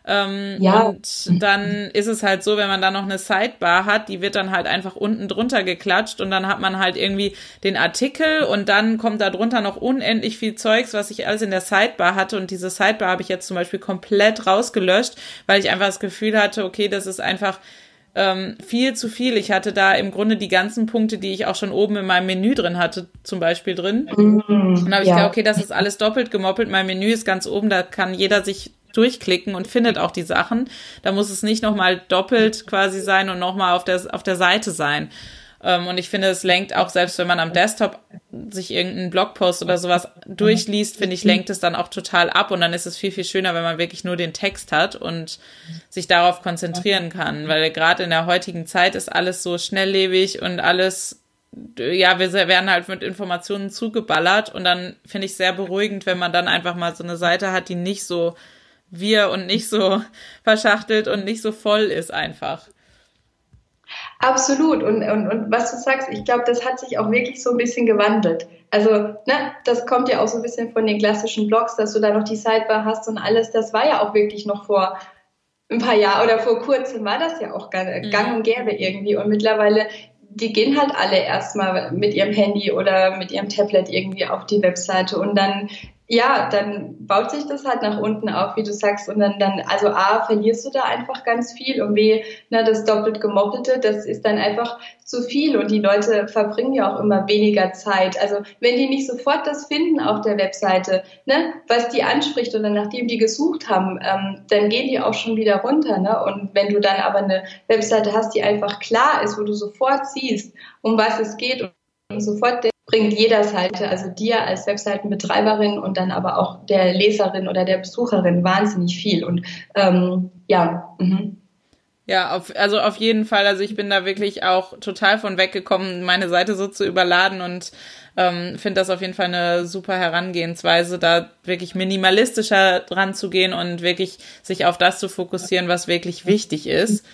Ähm, ja. Und dann ist es halt so, wenn man da noch eine Sidebar hat, die wird dann halt einfach unten drunter geklatscht und dann hat man halt irgendwie den Artikel und dann kommt da drunter noch unendlich viel Zeugs, was ich alles in der Sidebar hatte und diese Sidebar habe ich jetzt zum Beispiel komplett rausgelöscht, weil ich einfach das Gefühl hatte, okay, das ist einfach ähm, viel zu viel. Ich hatte da im Grunde die ganzen Punkte, die ich auch schon oben in meinem Menü drin hatte, zum Beispiel drin. Mhm, und dann habe ich ja. gedacht, okay, das ist alles doppelt gemoppelt. Mein Menü ist ganz oben, da kann jeder sich durchklicken und findet auch die Sachen. Da muss es nicht nochmal doppelt quasi sein und nochmal auf der, auf der Seite sein. Ähm, und ich finde, es lenkt auch, selbst wenn man am Desktop sich irgendeinen Blogpost oder sowas durchliest, finde ich, lenkt es dann auch total ab. Und dann ist es viel, viel schöner, wenn man wirklich nur den Text hat und sich darauf konzentrieren kann. Weil gerade in der heutigen Zeit ist alles so schnelllebig und alles ja, wir werden halt mit Informationen zugeballert und dann finde ich sehr beruhigend, wenn man dann einfach mal so eine Seite hat, die nicht so wir und nicht so *laughs* verschachtelt und nicht so voll ist einfach. Absolut. Und, und, und was du sagst, ich glaube, das hat sich auch wirklich so ein bisschen gewandelt. Also, ne, das kommt ja auch so ein bisschen von den klassischen Blogs, dass du da noch die Sidebar hast und alles. Das war ja auch wirklich noch vor ein paar Jahren oder vor kurzem war das ja auch gang, mhm. gang und gäbe irgendwie. Und mittlerweile, die gehen halt alle erstmal mit ihrem Handy oder mit ihrem Tablet irgendwie auf die Webseite und dann ja, dann baut sich das halt nach unten auf, wie du sagst, und dann, dann, also A, verlierst du da einfach ganz viel und B, na, das doppelt gemoppelte, das ist dann einfach zu viel und die Leute verbringen ja auch immer weniger Zeit. Also, wenn die nicht sofort das finden auf der Webseite, ne, was die anspricht oder nachdem die gesucht haben, ähm, dann gehen die auch schon wieder runter, ne, und wenn du dann aber eine Webseite hast, die einfach klar ist, wo du sofort siehst, um was es geht und sofort bringt jeder Seite, also dir als Webseitenbetreiberin und dann aber auch der Leserin oder der Besucherin wahnsinnig viel. Und ähm, ja. Mhm. Ja, auf, also auf jeden Fall. Also ich bin da wirklich auch total von weggekommen, meine Seite so zu überladen und ähm, finde das auf jeden Fall eine super Herangehensweise, da wirklich minimalistischer dran zu gehen und wirklich sich auf das zu fokussieren, was wirklich wichtig ist.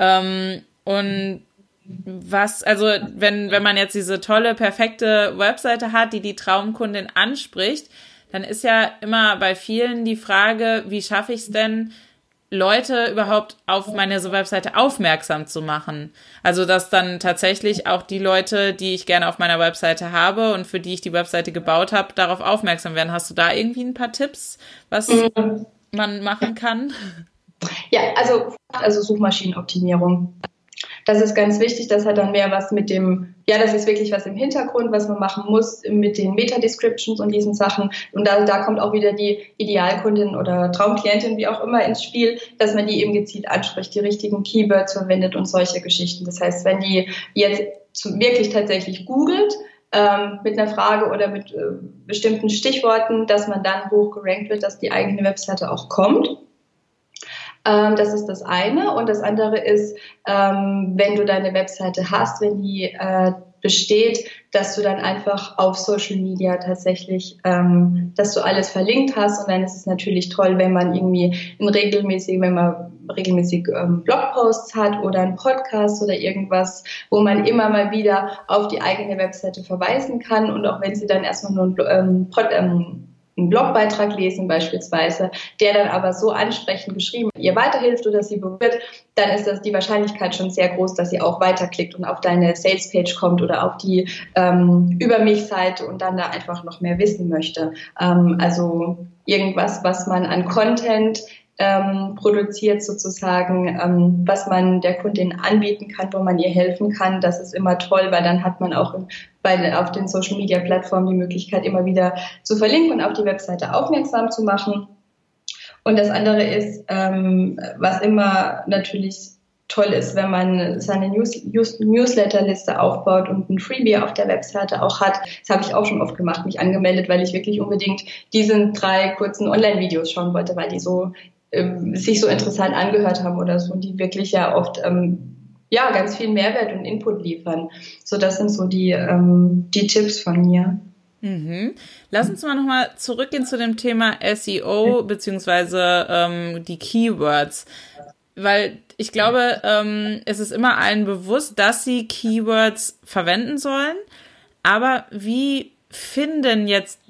Ähm, und was, also wenn, wenn man jetzt diese tolle, perfekte Webseite hat, die die Traumkundin anspricht, dann ist ja immer bei vielen die Frage, wie schaffe ich es denn, Leute überhaupt auf meine Webseite aufmerksam zu machen. Also, dass dann tatsächlich auch die Leute, die ich gerne auf meiner Webseite habe und für die ich die Webseite gebaut habe, darauf aufmerksam werden. Hast du da irgendwie ein paar Tipps, was mhm. man machen kann? Ja, also, also Suchmaschinenoptimierung. Das ist ganz wichtig. Das hat dann mehr was mit dem, ja, das ist wirklich was im Hintergrund, was man machen muss mit den Meta-Descriptions und diesen Sachen. Und da, da kommt auch wieder die Idealkundin oder Traumklientin, wie auch immer, ins Spiel, dass man die eben gezielt anspricht, die richtigen Keywords verwendet und solche Geschichten. Das heißt, wenn die jetzt wirklich tatsächlich googelt, ähm, mit einer Frage oder mit äh, bestimmten Stichworten, dass man dann hoch gerankt wird, dass die eigene Webseite auch kommt. Ähm, das ist das eine. Und das andere ist, ähm, wenn du deine Webseite hast, wenn die äh, besteht, dass du dann einfach auf Social Media tatsächlich, ähm, dass du alles verlinkt hast. Und dann ist es natürlich toll, wenn man irgendwie in regelmäßig, wenn man regelmäßig ähm, Blogposts hat oder einen Podcast oder irgendwas, wo man immer mal wieder auf die eigene Webseite verweisen kann. Und auch wenn sie dann erstmal nur ein ähm, Pod, ähm, einen Blogbeitrag lesen beispielsweise, der dann aber so ansprechend geschrieben ihr weiterhilft oder sie berührt, dann ist das die Wahrscheinlichkeit schon sehr groß, dass sie auch weiterklickt und auf deine Salespage kommt oder auf die ähm, Über mich-Seite und dann da einfach noch mehr wissen möchte. Ähm, also irgendwas, was man an Content ähm, produziert sozusagen, ähm, was man der Kundin anbieten kann, wo man ihr helfen kann. Das ist immer toll, weil dann hat man auch bei, auf den Social Media Plattformen die Möglichkeit, immer wieder zu verlinken und auf die Webseite aufmerksam zu machen. Und das andere ist, ähm, was immer natürlich toll ist, wenn man seine News, News, Newsletterliste aufbaut und ein Freebie auf der Webseite auch hat. Das habe ich auch schon oft gemacht, mich angemeldet, weil ich wirklich unbedingt diesen drei kurzen Online-Videos schauen wollte, weil die so ähm, sich so interessant angehört haben oder so, die wirklich ja oft ähm, ja ganz viel Mehrwert und Input liefern. So, das sind so die ähm, die Tipps von mir. Mhm. Lass uns mal nochmal zurückgehen zu dem Thema SEO beziehungsweise ähm, die Keywords, weil ich glaube, ähm, es ist immer allen bewusst, dass sie Keywords verwenden sollen. Aber wie finden jetzt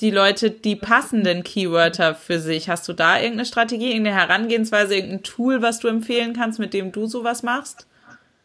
die Leute die passenden Keywörter für sich? Hast du da irgendeine Strategie, irgendeine Herangehensweise, irgendein Tool, was du empfehlen kannst, mit dem du sowas machst?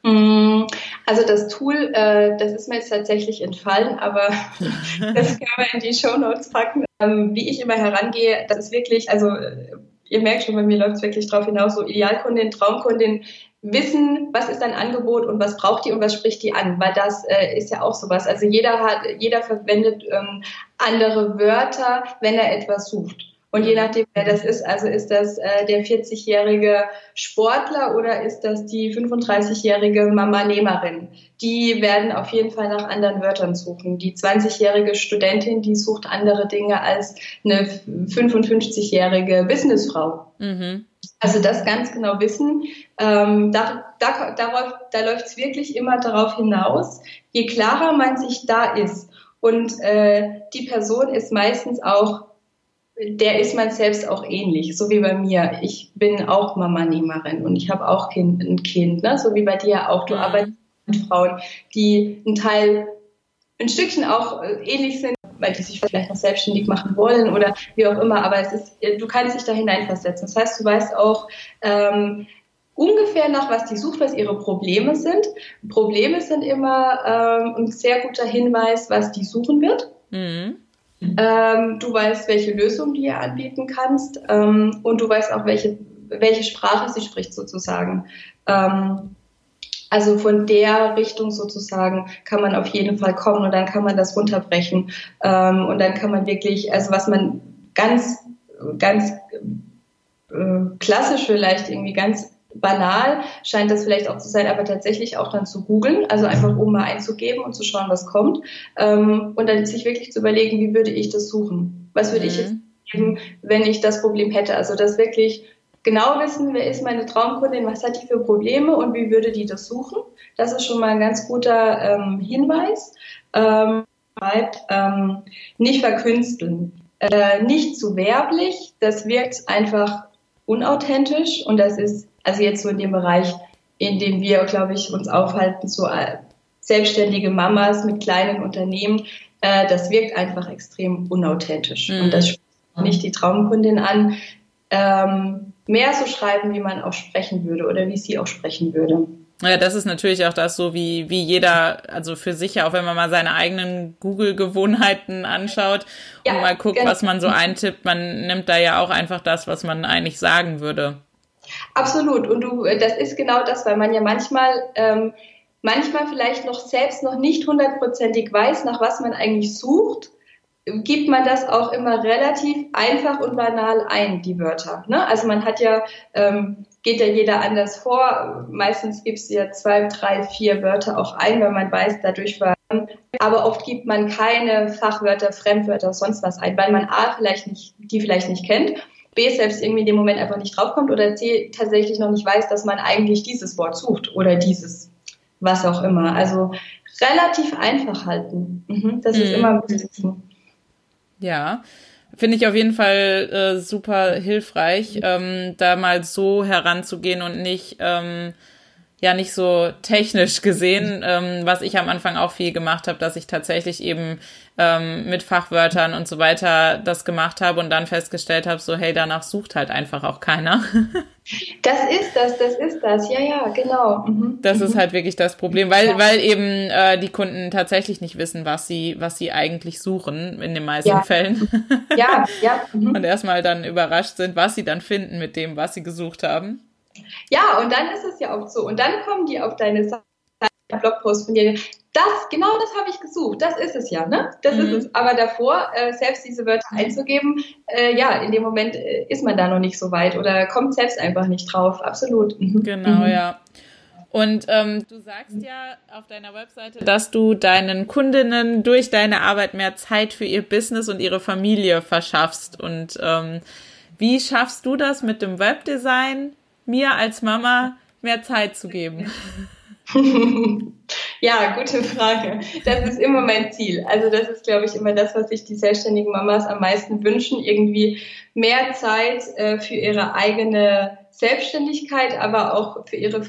Mm, also das Tool, äh, das ist mir jetzt tatsächlich entfallen, aber *laughs* das können wir in die Show Notes packen. Ähm, wie ich immer herangehe, das ist wirklich, also äh, ihr merkt schon, bei mir läuft es wirklich drauf hinaus, so Idealkundin, Traumkundin, wissen, was ist dein Angebot und was braucht die und was spricht die an, weil das äh, ist ja auch sowas. Also jeder hat, jeder verwendet ähm, andere Wörter, wenn er etwas sucht. Und je nachdem, wer das ist, also ist das äh, der 40-jährige Sportler oder ist das die 35-jährige Mama-Nehmerin? Die werden auf jeden Fall nach anderen Wörtern suchen. Die 20-jährige Studentin, die sucht andere Dinge als eine 55-jährige Businessfrau. Mhm. Also das ganz genau wissen, ähm, da, da, darauf, da läuft es wirklich immer darauf hinaus, je klarer man sich da ist und äh, die Person ist meistens auch der ist man selbst auch ähnlich, so wie bei mir. Ich bin auch Mama-Nehmerin und ich habe auch kind, ein Kind, ne? so wie bei dir auch. Du mhm. arbeitest mit Frauen, die ein Teil, ein Stückchen auch äh, ähnlich sind, weil die sich vielleicht noch selbstständig machen wollen oder wie auch immer. Aber es ist, du kannst dich da hineinversetzen. Das heißt, du weißt auch, ähm, ungefähr nach, was die sucht, was ihre Probleme sind. Probleme sind immer ähm, ein sehr guter Hinweis, was die suchen wird. Mhm. Ähm, du weißt, welche Lösung du ihr anbieten kannst ähm, und du weißt auch, welche, welche Sprache sie spricht sozusagen. Ähm, also von der Richtung sozusagen kann man auf jeden Fall kommen und dann kann man das runterbrechen ähm, und dann kann man wirklich, also was man ganz, ganz äh, klassisch vielleicht irgendwie ganz banal scheint das vielleicht auch zu sein, aber tatsächlich auch dann zu googeln, also einfach oben mal einzugeben und zu schauen, was kommt ähm, und dann sich wirklich zu überlegen, wie würde ich das suchen? Was würde mhm. ich jetzt geben, wenn ich das Problem hätte? Also das wirklich genau wissen, wer ist meine Traumkundin, was hat die für Probleme und wie würde die das suchen? Das ist schon mal ein ganz guter ähm, Hinweis. Ähm, ähm, nicht verkünsteln, äh, nicht zu werblich, das wirkt einfach unauthentisch und das ist also jetzt so in dem Bereich, in dem wir, glaube ich, uns aufhalten, so äh, selbstständige Mamas mit kleinen Unternehmen, äh, das wirkt einfach extrem unauthentisch. Mhm. Und das spricht nicht die Traumkundin an, ähm, mehr so schreiben, wie man auch sprechen würde oder wie sie auch sprechen würde. Ja, das ist natürlich auch das so, wie, wie jeder, also für sich, auch wenn man mal seine eigenen Google-Gewohnheiten anschaut ja, und mal guckt, genau. was man so eintippt, man nimmt da ja auch einfach das, was man eigentlich sagen würde. Absolut. Und du, äh, das ist genau das, weil man ja manchmal, ähm, manchmal vielleicht noch selbst noch nicht hundertprozentig weiß, nach was man eigentlich sucht, gibt man das auch immer relativ einfach und banal ein, die Wörter. Ne? Also man hat ja, ähm, geht ja jeder anders vor. Meistens gibt es ja zwei, drei, vier Wörter auch ein, weil man weiß, dadurch war. Aber oft gibt man keine Fachwörter, Fremdwörter, sonst was ein, weil man A vielleicht nicht, die vielleicht nicht kennt B selbst irgendwie in dem Moment einfach nicht draufkommt oder C tatsächlich noch nicht weiß, dass man eigentlich dieses Wort sucht oder dieses was auch immer. Also relativ einfach halten. Mhm, das mhm. ist immer ein bisschen. Ja. Finde ich auf jeden Fall äh, super hilfreich, ähm, da mal so heranzugehen und nicht ähm, ja nicht so technisch gesehen, ähm, was ich am Anfang auch viel gemacht habe, dass ich tatsächlich eben ähm, mit Fachwörtern und so weiter das gemacht habe und dann festgestellt habe, so hey, danach sucht halt einfach auch keiner. *laughs* Das ist das, das ist das, ja, ja, genau. Mhm. Das ist mhm. halt wirklich das Problem, weil, ja. weil eben äh, die Kunden tatsächlich nicht wissen, was sie, was sie eigentlich suchen in den meisten ja. Fällen. Ja, ja. *laughs* Mhm. Und erstmal dann überrascht sind, was sie dann finden mit dem, was sie gesucht haben. Ja, und dann ist es ja auch so. Und dann kommen die auf deine Seite, Blogpost von dir. Das, genau das habe ich gesucht. Das ist es ja, ne? Das mhm. ist es. Aber davor, äh, selbst diese Wörter einzugeben, äh, ja, in dem Moment äh, ist man da noch nicht so weit oder kommt selbst einfach nicht drauf. Absolut. Mhm. Genau, mhm. ja. Und ähm, du sagst ja auf deiner Webseite, dass du deinen Kundinnen durch deine Arbeit mehr Zeit für ihr Business und ihre Familie verschaffst. Und ähm, wie schaffst du das mit dem Webdesign? Mir als Mama mehr Zeit zu geben? *laughs* ja, gute Frage. Das ist immer mein Ziel. Also das ist, glaube ich, immer das, was sich die selbstständigen Mamas am meisten wünschen. Irgendwie mehr Zeit äh, für ihre eigene Selbstständigkeit, aber auch für ihre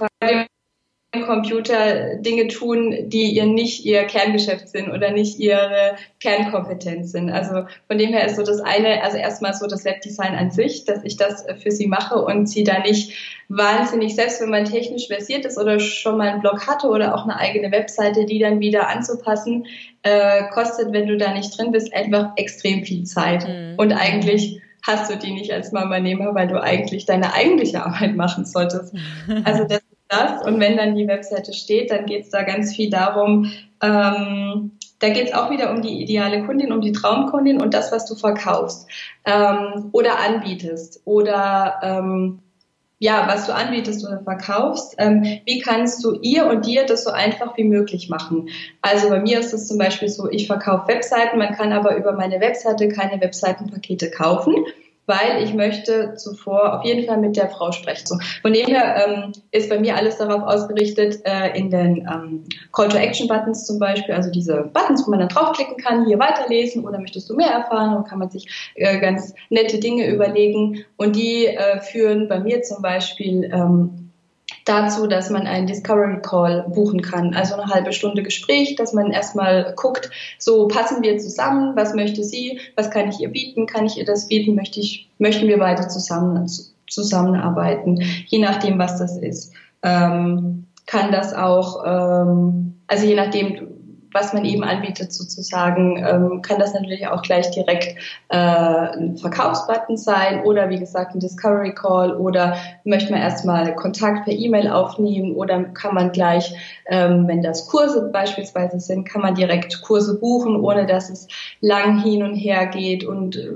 Computer Dinge tun, die ihr nicht ihr Kerngeschäft sind oder nicht ihre Kernkompetenz sind. Also von dem her ist so das eine, also erstmal so das Webdesign an sich, dass ich das für sie mache und sie da nicht wahnsinnig, selbst wenn man technisch versiert ist oder schon mal einen Blog hatte oder auch eine eigene Webseite, die dann wieder anzupassen, äh, kostet, wenn du da nicht drin bist, einfach extrem viel Zeit. Mhm. Und eigentlich hast du die nicht als Mama-Nehmer, weil du eigentlich deine eigentliche Arbeit machen solltest. Also das das. Und wenn dann die Webseite steht, dann geht es da ganz viel darum, ähm, da geht es auch wieder um die ideale Kundin, um die Traumkundin und das, was du verkaufst ähm, oder anbietest oder ähm, ja, was du anbietest oder verkaufst. Ähm, wie kannst du ihr und dir das so einfach wie möglich machen? Also bei mir ist es zum Beispiel so, ich verkaufe Webseiten, man kann aber über meine Webseite keine Webseitenpakete kaufen weil ich möchte zuvor auf jeden Fall mit der Frau sprechen. So, von dem her ähm, ist bei mir alles darauf ausgerichtet, äh, in den ähm, Call-to-Action-Buttons zum Beispiel, also diese Buttons, wo man dann draufklicken kann, hier weiterlesen oder möchtest du mehr erfahren und kann man sich äh, ganz nette Dinge überlegen und die äh, führen bei mir zum Beispiel ähm, dazu, dass man einen Discovery Call buchen kann, also eine halbe Stunde Gespräch, dass man erstmal guckt, so passen wir zusammen, was möchte sie, was kann ich ihr bieten, kann ich ihr das bieten, möchte ich, möchten wir beide zusammen, zusammenarbeiten, je nachdem, was das ist. Ähm, kann das auch, ähm, also je nachdem, was man eben anbietet sozusagen, ähm, kann das natürlich auch gleich direkt äh, ein Verkaufsbutton sein oder wie gesagt ein Discovery Call oder möchte man erstmal Kontakt per E-Mail aufnehmen oder kann man gleich, ähm, wenn das Kurse beispielsweise sind, kann man direkt Kurse buchen, ohne dass es lang hin und her geht und äh,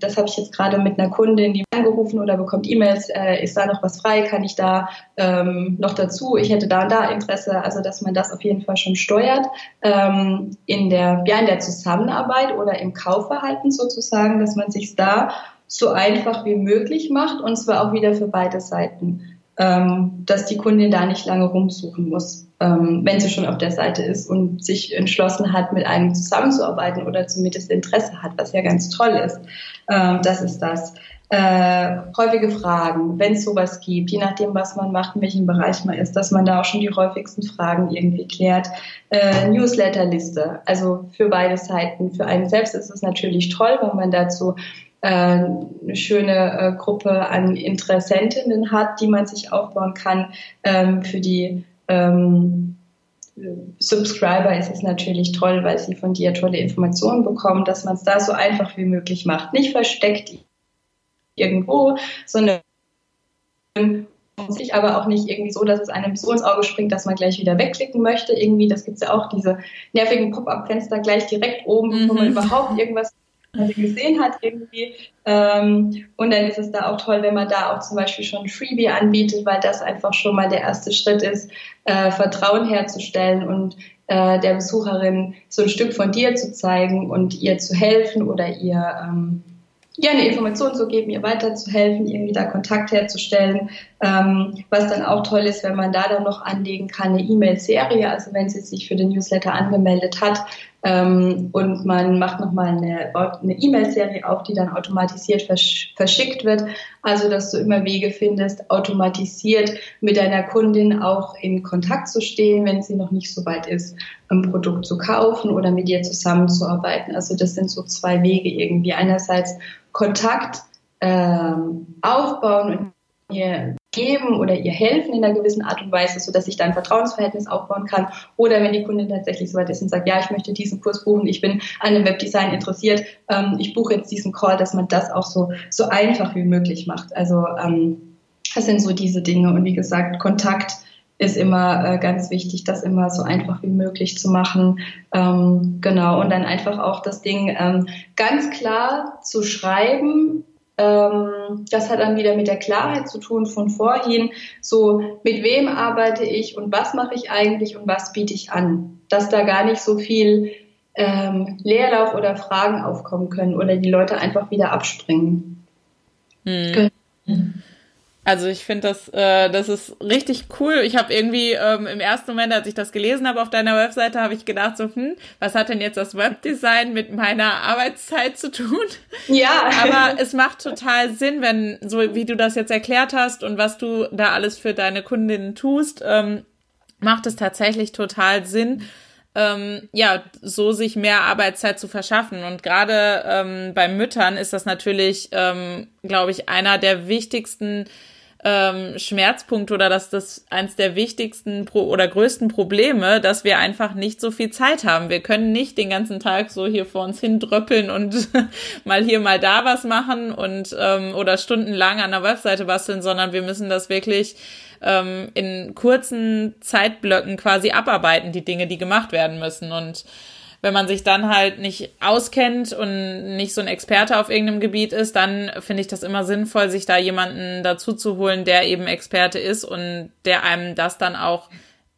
das habe ich jetzt gerade mit einer Kundin, die angerufen oder bekommt E-Mails, äh, ist da noch was frei, kann ich da ähm, noch dazu, ich hätte da und da Interesse, also dass man das auf jeden Fall schon steuert. Ähm, in der, ja, in der Zusammenarbeit oder im Kaufverhalten sozusagen, dass man sich da so einfach wie möglich macht und zwar auch wieder für beide Seiten, ähm, dass die Kundin da nicht lange rumsuchen muss, ähm, wenn sie schon auf der Seite ist und sich entschlossen hat, mit einem zusammenzuarbeiten oder zumindest Interesse hat, was ja ganz toll ist. Ähm, das ist das äh, häufige Fragen, wenn es sowas gibt, je nachdem, was man macht, in welchem Bereich man ist, dass man da auch schon die häufigsten Fragen irgendwie klärt. Äh, Newsletterliste, also für beide Seiten. Für einen selbst ist es natürlich toll, wenn man dazu äh, eine schöne äh, Gruppe an Interessentinnen hat, die man sich aufbauen kann. Ähm, für die ähm, Subscriber ist es natürlich toll, weil sie von dir tolle Informationen bekommen, dass man es da so einfach wie möglich macht. Nicht versteckt irgendwo, sondern sich aber auch nicht irgendwie so, dass es einem so ins Auge springt, dass man gleich wieder wegklicken möchte. Irgendwie, das gibt es ja auch, diese nervigen Pop-up-Fenster gleich direkt oben, mhm. wo man mhm. überhaupt irgendwas gesehen hat irgendwie. Ähm, und dann ist es da auch toll, wenn man da auch zum Beispiel schon ein Freebie anbietet, weil das einfach schon mal der erste Schritt ist, äh, Vertrauen herzustellen und äh, der Besucherin so ein Stück von dir zu zeigen und ihr zu helfen oder ihr ähm, ja, eine Information zu geben, ihr weiterzuhelfen, irgendwie da Kontakt herzustellen. Ähm, was dann auch toll ist, wenn man da dann noch anlegen kann, eine E-Mail-Serie, also wenn sie sich für den Newsletter angemeldet hat, ähm, und man macht nochmal eine E-Mail-Serie auf, die dann automatisiert versch verschickt wird. Also, dass du immer Wege findest, automatisiert mit deiner Kundin auch in Kontakt zu stehen, wenn sie noch nicht so weit ist, ein Produkt zu kaufen oder mit dir zusammenzuarbeiten. Also, das sind so zwei Wege irgendwie. Einerseits Kontakt ähm, aufbauen und ihr geben oder ihr helfen in einer gewissen Art und Weise, so dass ich da ein Vertrauensverhältnis aufbauen kann. Oder wenn die Kundin tatsächlich so weit ist und sagt, ja, ich möchte diesen Kurs buchen, ich bin an dem Webdesign interessiert, ähm, ich buche jetzt diesen Call, dass man das auch so, so einfach wie möglich macht. Also ähm, das sind so diese Dinge. Und wie gesagt, Kontakt ist immer äh, ganz wichtig, das immer so einfach wie möglich zu machen. Ähm, genau. Und dann einfach auch das Ding ähm, ganz klar zu schreiben, das hat dann wieder mit der Klarheit zu tun von vorhin. So, mit wem arbeite ich und was mache ich eigentlich und was biete ich an? Dass da gar nicht so viel ähm, Leerlauf oder Fragen aufkommen können oder die Leute einfach wieder abspringen. Hm. Also ich finde das, äh, das ist richtig cool. Ich habe irgendwie ähm, im ersten Moment, als ich das gelesen habe auf deiner Webseite, habe ich gedacht so, hm, was hat denn jetzt das Webdesign mit meiner Arbeitszeit zu tun? Ja. Aber *laughs* es macht total Sinn, wenn so wie du das jetzt erklärt hast und was du da alles für deine Kundinnen tust, ähm, macht es tatsächlich total Sinn ähm, ja, so sich mehr Arbeitszeit zu verschaffen. Und gerade ähm, bei Müttern ist das natürlich, ähm, glaube ich, einer der wichtigsten ähm, Schmerzpunkt oder dass das eins der wichtigsten Pro oder größten Probleme, dass wir einfach nicht so viel Zeit haben. Wir können nicht den ganzen Tag so hier vor uns hindröppeln und *laughs* mal hier, mal da was machen und ähm, oder stundenlang an der Webseite basteln, sondern wir müssen das wirklich ähm, in kurzen Zeitblöcken quasi abarbeiten, die Dinge, die gemacht werden müssen. Und wenn man sich dann halt nicht auskennt und nicht so ein Experte auf irgendeinem Gebiet ist, dann finde ich das immer sinnvoll, sich da jemanden dazu zu holen, der eben Experte ist und der einem das dann auch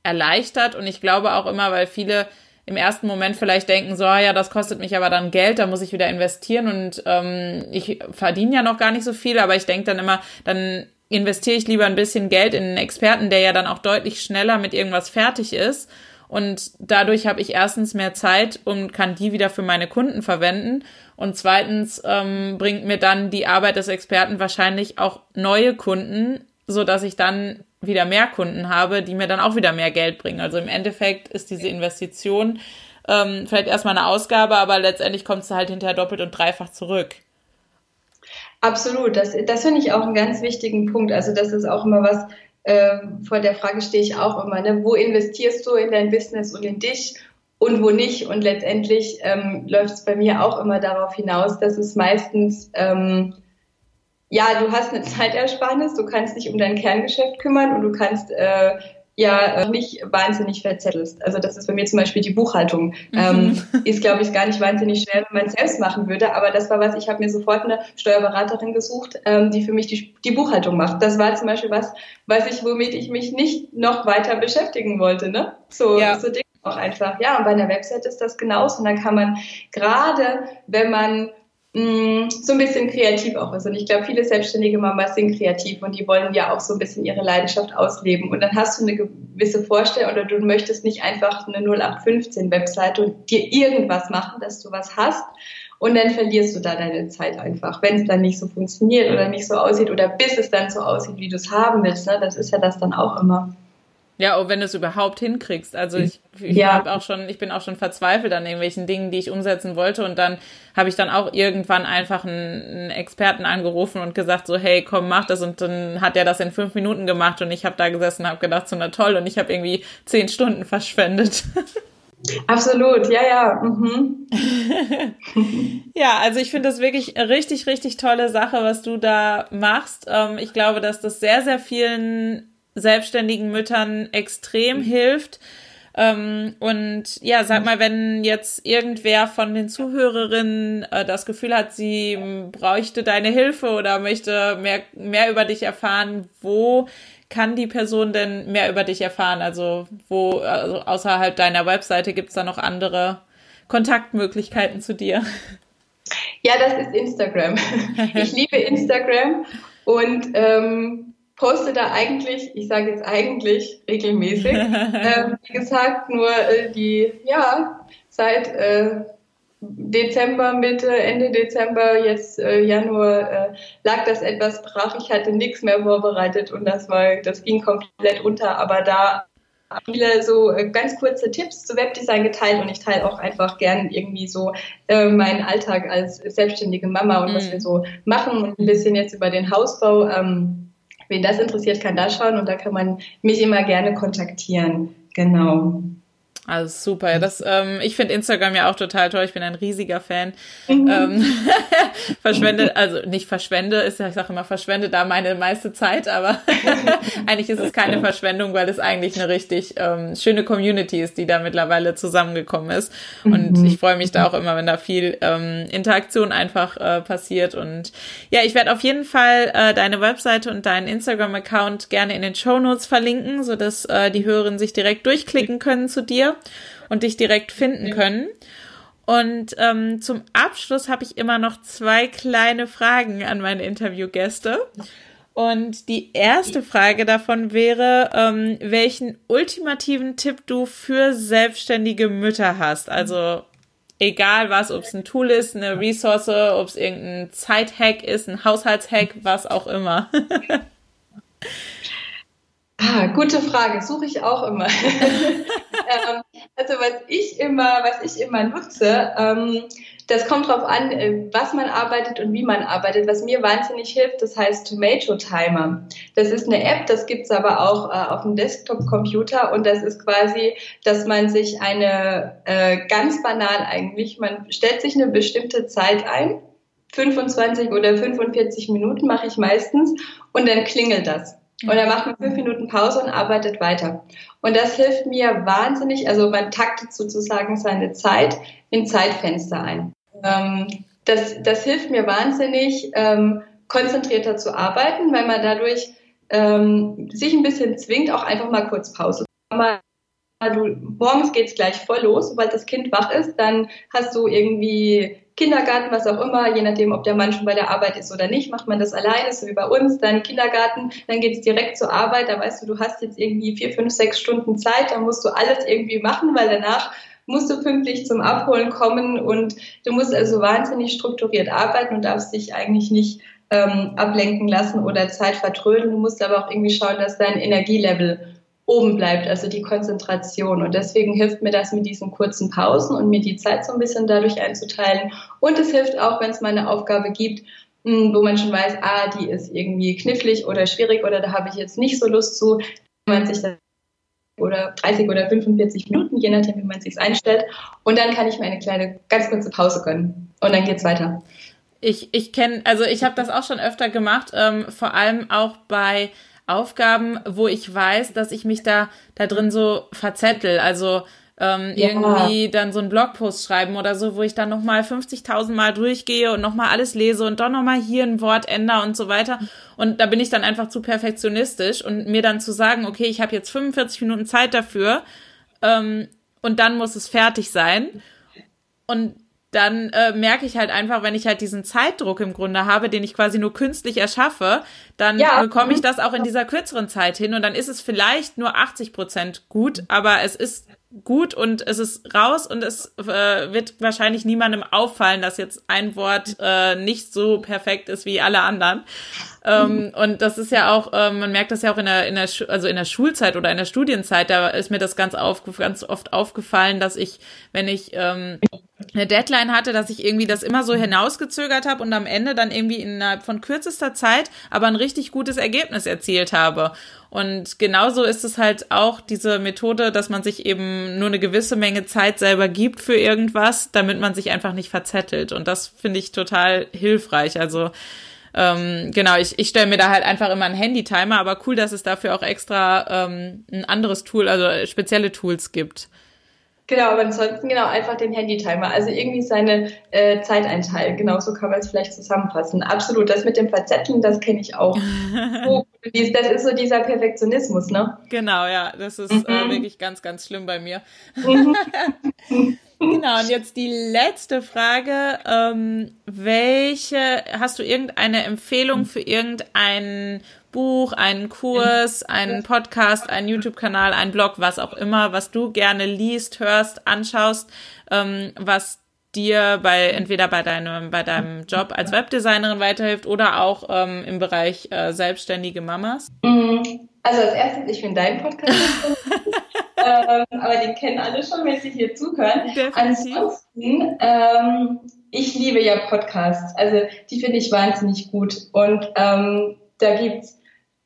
erleichtert. Und ich glaube auch immer, weil viele im ersten Moment vielleicht denken, so, ja, das kostet mich aber dann Geld, da muss ich wieder investieren und ähm, ich verdiene ja noch gar nicht so viel, aber ich denke dann immer, dann investiere ich lieber ein bisschen Geld in einen Experten, der ja dann auch deutlich schneller mit irgendwas fertig ist und dadurch habe ich erstens mehr Zeit und kann die wieder für meine Kunden verwenden. Und zweitens ähm, bringt mir dann die Arbeit des Experten wahrscheinlich auch neue Kunden, so dass ich dann wieder mehr Kunden habe, die mir dann auch wieder mehr Geld bringen. Also im Endeffekt ist diese Investition ähm, vielleicht erstmal eine Ausgabe, aber letztendlich kommt es halt hinterher doppelt und dreifach zurück. Absolut, das, das finde ich auch einen ganz wichtigen Punkt. Also das ist auch immer was, ähm, vor der Frage stehe ich auch immer, ne? wo investierst du in dein Business und in dich und wo nicht? Und letztendlich ähm, läuft es bei mir auch immer darauf hinaus, dass es meistens, ähm, ja, du hast eine *laughs* Zeitersparnis, du kannst dich um dein Kerngeschäft kümmern und du kannst äh, ja nicht wahnsinnig verzettelst. Also das ist bei mir zum Beispiel die Buchhaltung. Mhm. Ähm, ist, glaube ich, gar nicht wahnsinnig schwer, wenn man es selbst machen würde. Aber das war was, ich habe mir sofort eine Steuerberaterin gesucht, ähm, die für mich die, die Buchhaltung macht. Das war zum Beispiel was, was ich, womit ich mich nicht noch weiter beschäftigen wollte. Ne? So, ja. so Dinge auch einfach. Ja, und bei einer Website ist das genauso. Und da kann man gerade, wenn man Mm, so ein bisschen kreativ auch ist. Und ich glaube, viele selbstständige Mamas sind kreativ und die wollen ja auch so ein bisschen ihre Leidenschaft ausleben. Und dann hast du eine gewisse Vorstellung oder du möchtest nicht einfach eine 0815 Webseite und dir irgendwas machen, dass du was hast. Und dann verlierst du da deine Zeit einfach, wenn es dann nicht so funktioniert oder nicht so aussieht oder bis es dann so aussieht, wie du es haben willst. Ne? Das ist ja das dann auch immer. Ja, und wenn du es überhaupt hinkriegst. Also ich, ich ja. habe auch schon, ich bin auch schon verzweifelt an irgendwelchen Dingen, die ich umsetzen wollte. Und dann habe ich dann auch irgendwann einfach einen, einen, Experten angerufen und gesagt so, hey, komm, mach das. Und dann hat er das in fünf Minuten gemacht und ich habe da gesessen und habe gedacht, so na toll. Und ich habe irgendwie zehn Stunden verschwendet. *laughs* Absolut, ja, ja. Mhm. *laughs* ja, also ich finde das wirklich richtig, richtig tolle Sache, was du da machst. Ähm, ich glaube, dass das sehr, sehr vielen selbstständigen Müttern extrem mhm. hilft. Ähm, und ja, sag mal, wenn jetzt irgendwer von den Zuhörerinnen äh, das Gefühl hat, sie bräuchte deine Hilfe oder möchte mehr, mehr über dich erfahren, wo kann die Person denn mehr über dich erfahren? Also wo, also außerhalb deiner Webseite gibt es da noch andere Kontaktmöglichkeiten zu dir? Ja, das ist Instagram. *laughs* Ich liebe Instagram und ähm, poste da eigentlich, ich sage jetzt eigentlich regelmäßig, *laughs* ähm, wie gesagt, nur äh, die, ja, seit äh, Dezember, Mitte, Ende Dezember, jetzt äh, Januar äh, lag das etwas brach. Ich hatte nichts mehr vorbereitet und das war, das ging komplett unter. Aber da viele so äh, ganz kurze Tipps zu Webdesign geteilt und ich teile auch einfach gern irgendwie so äh, meinen Alltag als selbstständige Mama und mhm. was wir so machen und ein bisschen jetzt über den Hausbau. Ähm, wen das interessiert, kann da schauen und da kann man mich immer gerne kontaktieren. Genau. Also super. Das, ähm, ich finde Instagram ja auch total toll. Ich bin ein riesiger Fan. Mhm. Ähm, *laughs* verschwende, also nicht verschwende, ist ich sage immer verschwende da meine meiste Zeit, aber *laughs* eigentlich ist es keine Verschwendung, weil es eigentlich eine richtig ähm, schöne Community ist, die da mittlerweile zusammengekommen ist. Und mhm. ich freue mich da auch immer, wenn da viel ähm, Interaktion einfach äh, passiert. Und ja, ich werde auf jeden Fall äh, deine Webseite und deinen Instagram-Account gerne in den Show Notes verlinken, sodass äh, die Hörerinnen sich direkt durchklicken können zu dir und dich direkt finden können. Und ähm, zum Abschluss habe ich immer noch zwei kleine Fragen an meine Interviewgäste. Und die erste Frage davon wäre, ähm, welchen ultimativen Tipp du für selbstständige Mütter hast. Also egal was, ob es ein Tool ist, eine Ressource, ob es irgendein Zeithack ist, ein Haushaltshack, was auch immer. *laughs* Ah, gute Frage, suche ich auch immer. *laughs* ähm, also was ich immer, was ich immer nutze, ähm, das kommt drauf an, äh, was man arbeitet und wie man arbeitet. Was mir wahnsinnig hilft, das heißt Tomato Timer. Das ist eine App, das gibt's aber auch äh, auf dem Desktop-Computer und das ist quasi, dass man sich eine äh, ganz banal eigentlich, man stellt sich eine bestimmte Zeit ein. 25 oder 45 Minuten mache ich meistens und dann klingelt das. Und dann macht man fünf Minuten Pause und arbeitet weiter. Und das hilft mir wahnsinnig, also man taktet sozusagen seine Zeit in Zeitfenster ein. Ähm, das, das hilft mir wahnsinnig, ähm, konzentrierter zu arbeiten, weil man dadurch ähm, sich ein bisschen zwingt, auch einfach mal kurz Pause zu machen. Du, morgens geht's gleich voll los, sobald das Kind wach ist, dann hast du irgendwie Kindergarten, was auch immer, je nachdem, ob der Mann schon bei der Arbeit ist oder nicht, macht man das alleine, so wie bei uns, dann Kindergarten, dann geht es direkt zur Arbeit, da weißt du, du hast jetzt irgendwie vier, fünf, sechs Stunden Zeit, da musst du alles irgendwie machen, weil danach musst du pünktlich zum Abholen kommen und du musst also wahnsinnig strukturiert arbeiten und darfst dich eigentlich nicht ähm, ablenken lassen oder Zeit vertrödeln. Du musst aber auch irgendwie schauen, dass dein Energielevel oben bleibt, also die Konzentration. Und deswegen hilft mir das mit diesen kurzen Pausen und mir die Zeit so ein bisschen dadurch einzuteilen. Und es hilft auch, wenn es mal eine Aufgabe gibt, hm, wo man schon weiß, ah, die ist irgendwie knifflig oder schwierig oder da habe ich jetzt nicht so Lust zu, man sich oder 30 oder 45 Minuten, je nachdem, wie man sich einstellt. Und dann kann ich mir eine kleine, ganz kurze Pause gönnen. Und dann geht's weiter. Ich, ich kenne, also ich habe das auch schon öfter gemacht, ähm, vor allem auch bei Aufgaben, wo ich weiß, dass ich mich da, da drin so verzettel. Also ähm, ja. irgendwie dann so einen Blogpost schreiben oder so, wo ich dann nochmal 50.000 Mal durchgehe und nochmal alles lese und doch nochmal hier ein Wort ändere und so weiter. Und da bin ich dann einfach zu perfektionistisch und mir dann zu sagen, okay, ich habe jetzt 45 Minuten Zeit dafür ähm, und dann muss es fertig sein. Und dann äh, merke ich halt einfach, wenn ich halt diesen Zeitdruck im Grunde habe, den ich quasi nur künstlich erschaffe, dann ja. bekomme ich das auch in dieser kürzeren Zeit hin und dann ist es vielleicht nur 80 Prozent gut, aber es ist gut und es ist raus und es äh, wird wahrscheinlich niemandem auffallen, dass jetzt ein Wort äh, nicht so perfekt ist wie alle anderen. Ähm, und das ist ja auch, äh, man merkt das ja auch in der, in der, also in der Schulzeit oder in der Studienzeit, da ist mir das ganz, auf, ganz oft aufgefallen, dass ich, wenn ich ähm, eine Deadline hatte, dass ich irgendwie das immer so hinausgezögert habe und am Ende dann irgendwie innerhalb von kürzester Zeit aber ein richtig gutes Ergebnis erzielt habe. Und genauso ist es halt auch diese Methode, dass man sich eben nur eine gewisse Menge Zeit selber gibt für irgendwas, damit man sich einfach nicht verzettelt. Und das finde ich total hilfreich. Also ähm, genau, ich, ich stelle mir da halt einfach immer einen Handy-Timer, aber cool, dass es dafür auch extra ähm, ein anderes Tool, also spezielle Tools gibt. Genau, aber ansonsten genau einfach den Handy-Timer. Also irgendwie seine äh, Zeit einteilen. Genau, so kann man es vielleicht zusammenfassen. Absolut. Das mit dem Verzetteln, das kenne ich auch. *laughs* das ist so dieser Perfektionismus, ne? Genau, ja. Das ist äh, mhm. äh, wirklich ganz, ganz schlimm bei mir. *laughs* *laughs* Genau, und jetzt die letzte Frage. Ähm, welche, hast du irgendeine Empfehlung für irgendein Buch, einen Kurs, einen Podcast, einen YouTube-Kanal, einen Blog, was auch immer, was du gerne liest, hörst, anschaust, ähm, was dir bei entweder bei deinem bei deinem Job als Webdesignerin weiterhilft oder auch ähm, im Bereich äh, selbstständige Mamas? Mhm. Also als erstes, ich finde deinen Podcast *laughs* ähm, aber den kennen alle schon, wenn sie hier zuhören. Definitiv. Ansonsten, ähm, ich liebe ja Podcasts. Also die finde ich wahnsinnig gut. Und ähm, da gibt's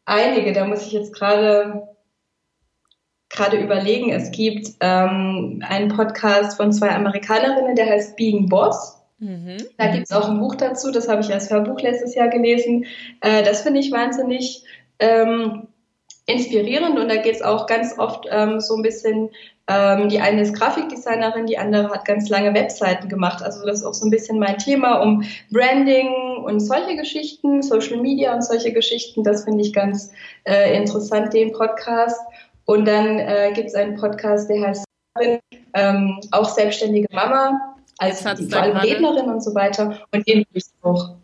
einige, da muss ich jetzt gerade gerade überlegen. Es gibt ähm, einen Podcast von zwei Amerikanerinnen, der heißt Being Boss. Mhm. Da gibt es auch ein Buch dazu, das habe ich als Hörbuch letztes Jahr gelesen. Äh, das finde ich wahnsinnig ähm, inspirierend und da geht es auch ganz oft ähm, so ein bisschen, ähm, die eine ist Grafikdesignerin, die andere hat ganz lange Webseiten gemacht. Also das ist auch so ein bisschen mein Thema um Branding und solche Geschichten, Social Media und solche Geschichten. Das finde ich ganz äh, interessant, den Podcast. Und dann äh, gibt es einen Podcast, der heißt ähm, auch selbstständige Mama, als vor allem Rednerin und so weiter. Und den ich auch.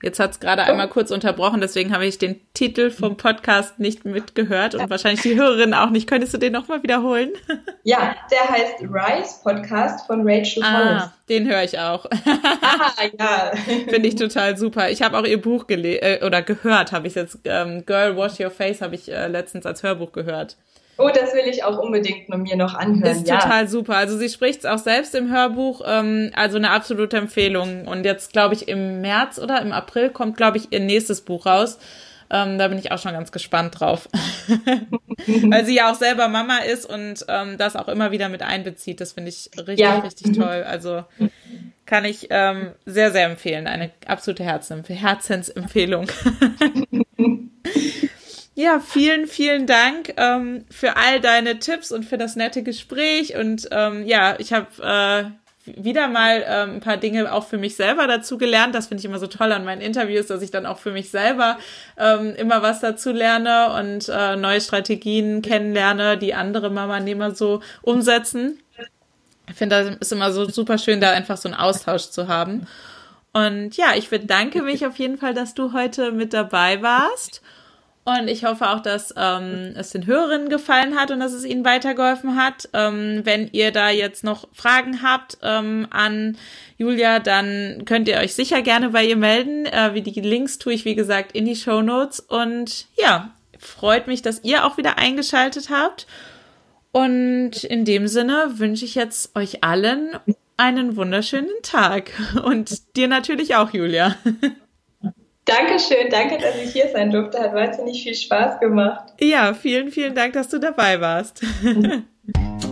Jetzt hat es gerade oh. einmal kurz unterbrochen, deswegen habe ich den Titel vom Podcast nicht mitgehört und wahrscheinlich die Hörerin auch nicht. Könntest du den nochmal wiederholen? Ja, der heißt Rise Podcast von Rachel ah, Hollis. Den höre ich auch. Ah, ja. *laughs* Finde ich total super. Ich habe auch ihr Buch gelesen äh, oder gehört, habe ich jetzt. Ähm, Girl Wash Your Face habe ich äh, letztens als Hörbuch gehört. Oh, das will ich auch unbedingt mir noch anhören. Ist ja. total super. Also sie spricht es auch selbst im Hörbuch, ähm, also eine absolute Empfehlung. Und jetzt, glaube ich, im März oder im April kommt, glaube ich, ihr nächstes Buch raus. Ähm, da bin ich auch schon ganz gespannt drauf. *laughs* Weil sie ja auch selber Mama ist und ähm, das auch immer wieder mit einbezieht. Das finde ich richtig, ja. richtig toll. Also kann ich ähm, sehr, sehr empfehlen. Eine absolute Herzensempfehlung. *laughs* Ja, vielen, vielen Dank ähm, für all deine Tipps und für das nette Gespräch. Und ähm, ja, ich habe äh, wieder mal ähm, ein paar Dinge auch für mich selber dazu gelernt. Das finde ich immer so toll an meinen Interviews, dass ich dann auch für mich selber ähm, immer was dazu lerne und äh, neue Strategien kennenlerne, die andere Mama-Nehmer so umsetzen. Ich finde, das ist immer so super schön, da einfach so einen Austausch zu haben. Und ja, ich bedanke mich auf jeden Fall, dass du heute mit dabei warst. Und ich hoffe auch, dass ähm, es den Hörerinnen gefallen hat und dass es ihnen weitergeholfen hat. Ähm, wenn ihr da jetzt noch Fragen habt ähm, an Julia, dann könnt ihr euch sicher gerne bei ihr melden. Äh, wie die Links tue ich, wie gesagt, in die Show Notes. Und ja, freut mich, dass ihr auch wieder eingeschaltet habt. Und in dem Sinne wünsche ich jetzt euch allen einen wunderschönen Tag. Und dir natürlich auch, Julia. *laughs* Dankeschön, danke, dass ich hier sein durfte. Hat wahnsinnig viel Spaß gemacht. Ja, vielen, vielen Dank, dass du dabei warst. *laughs*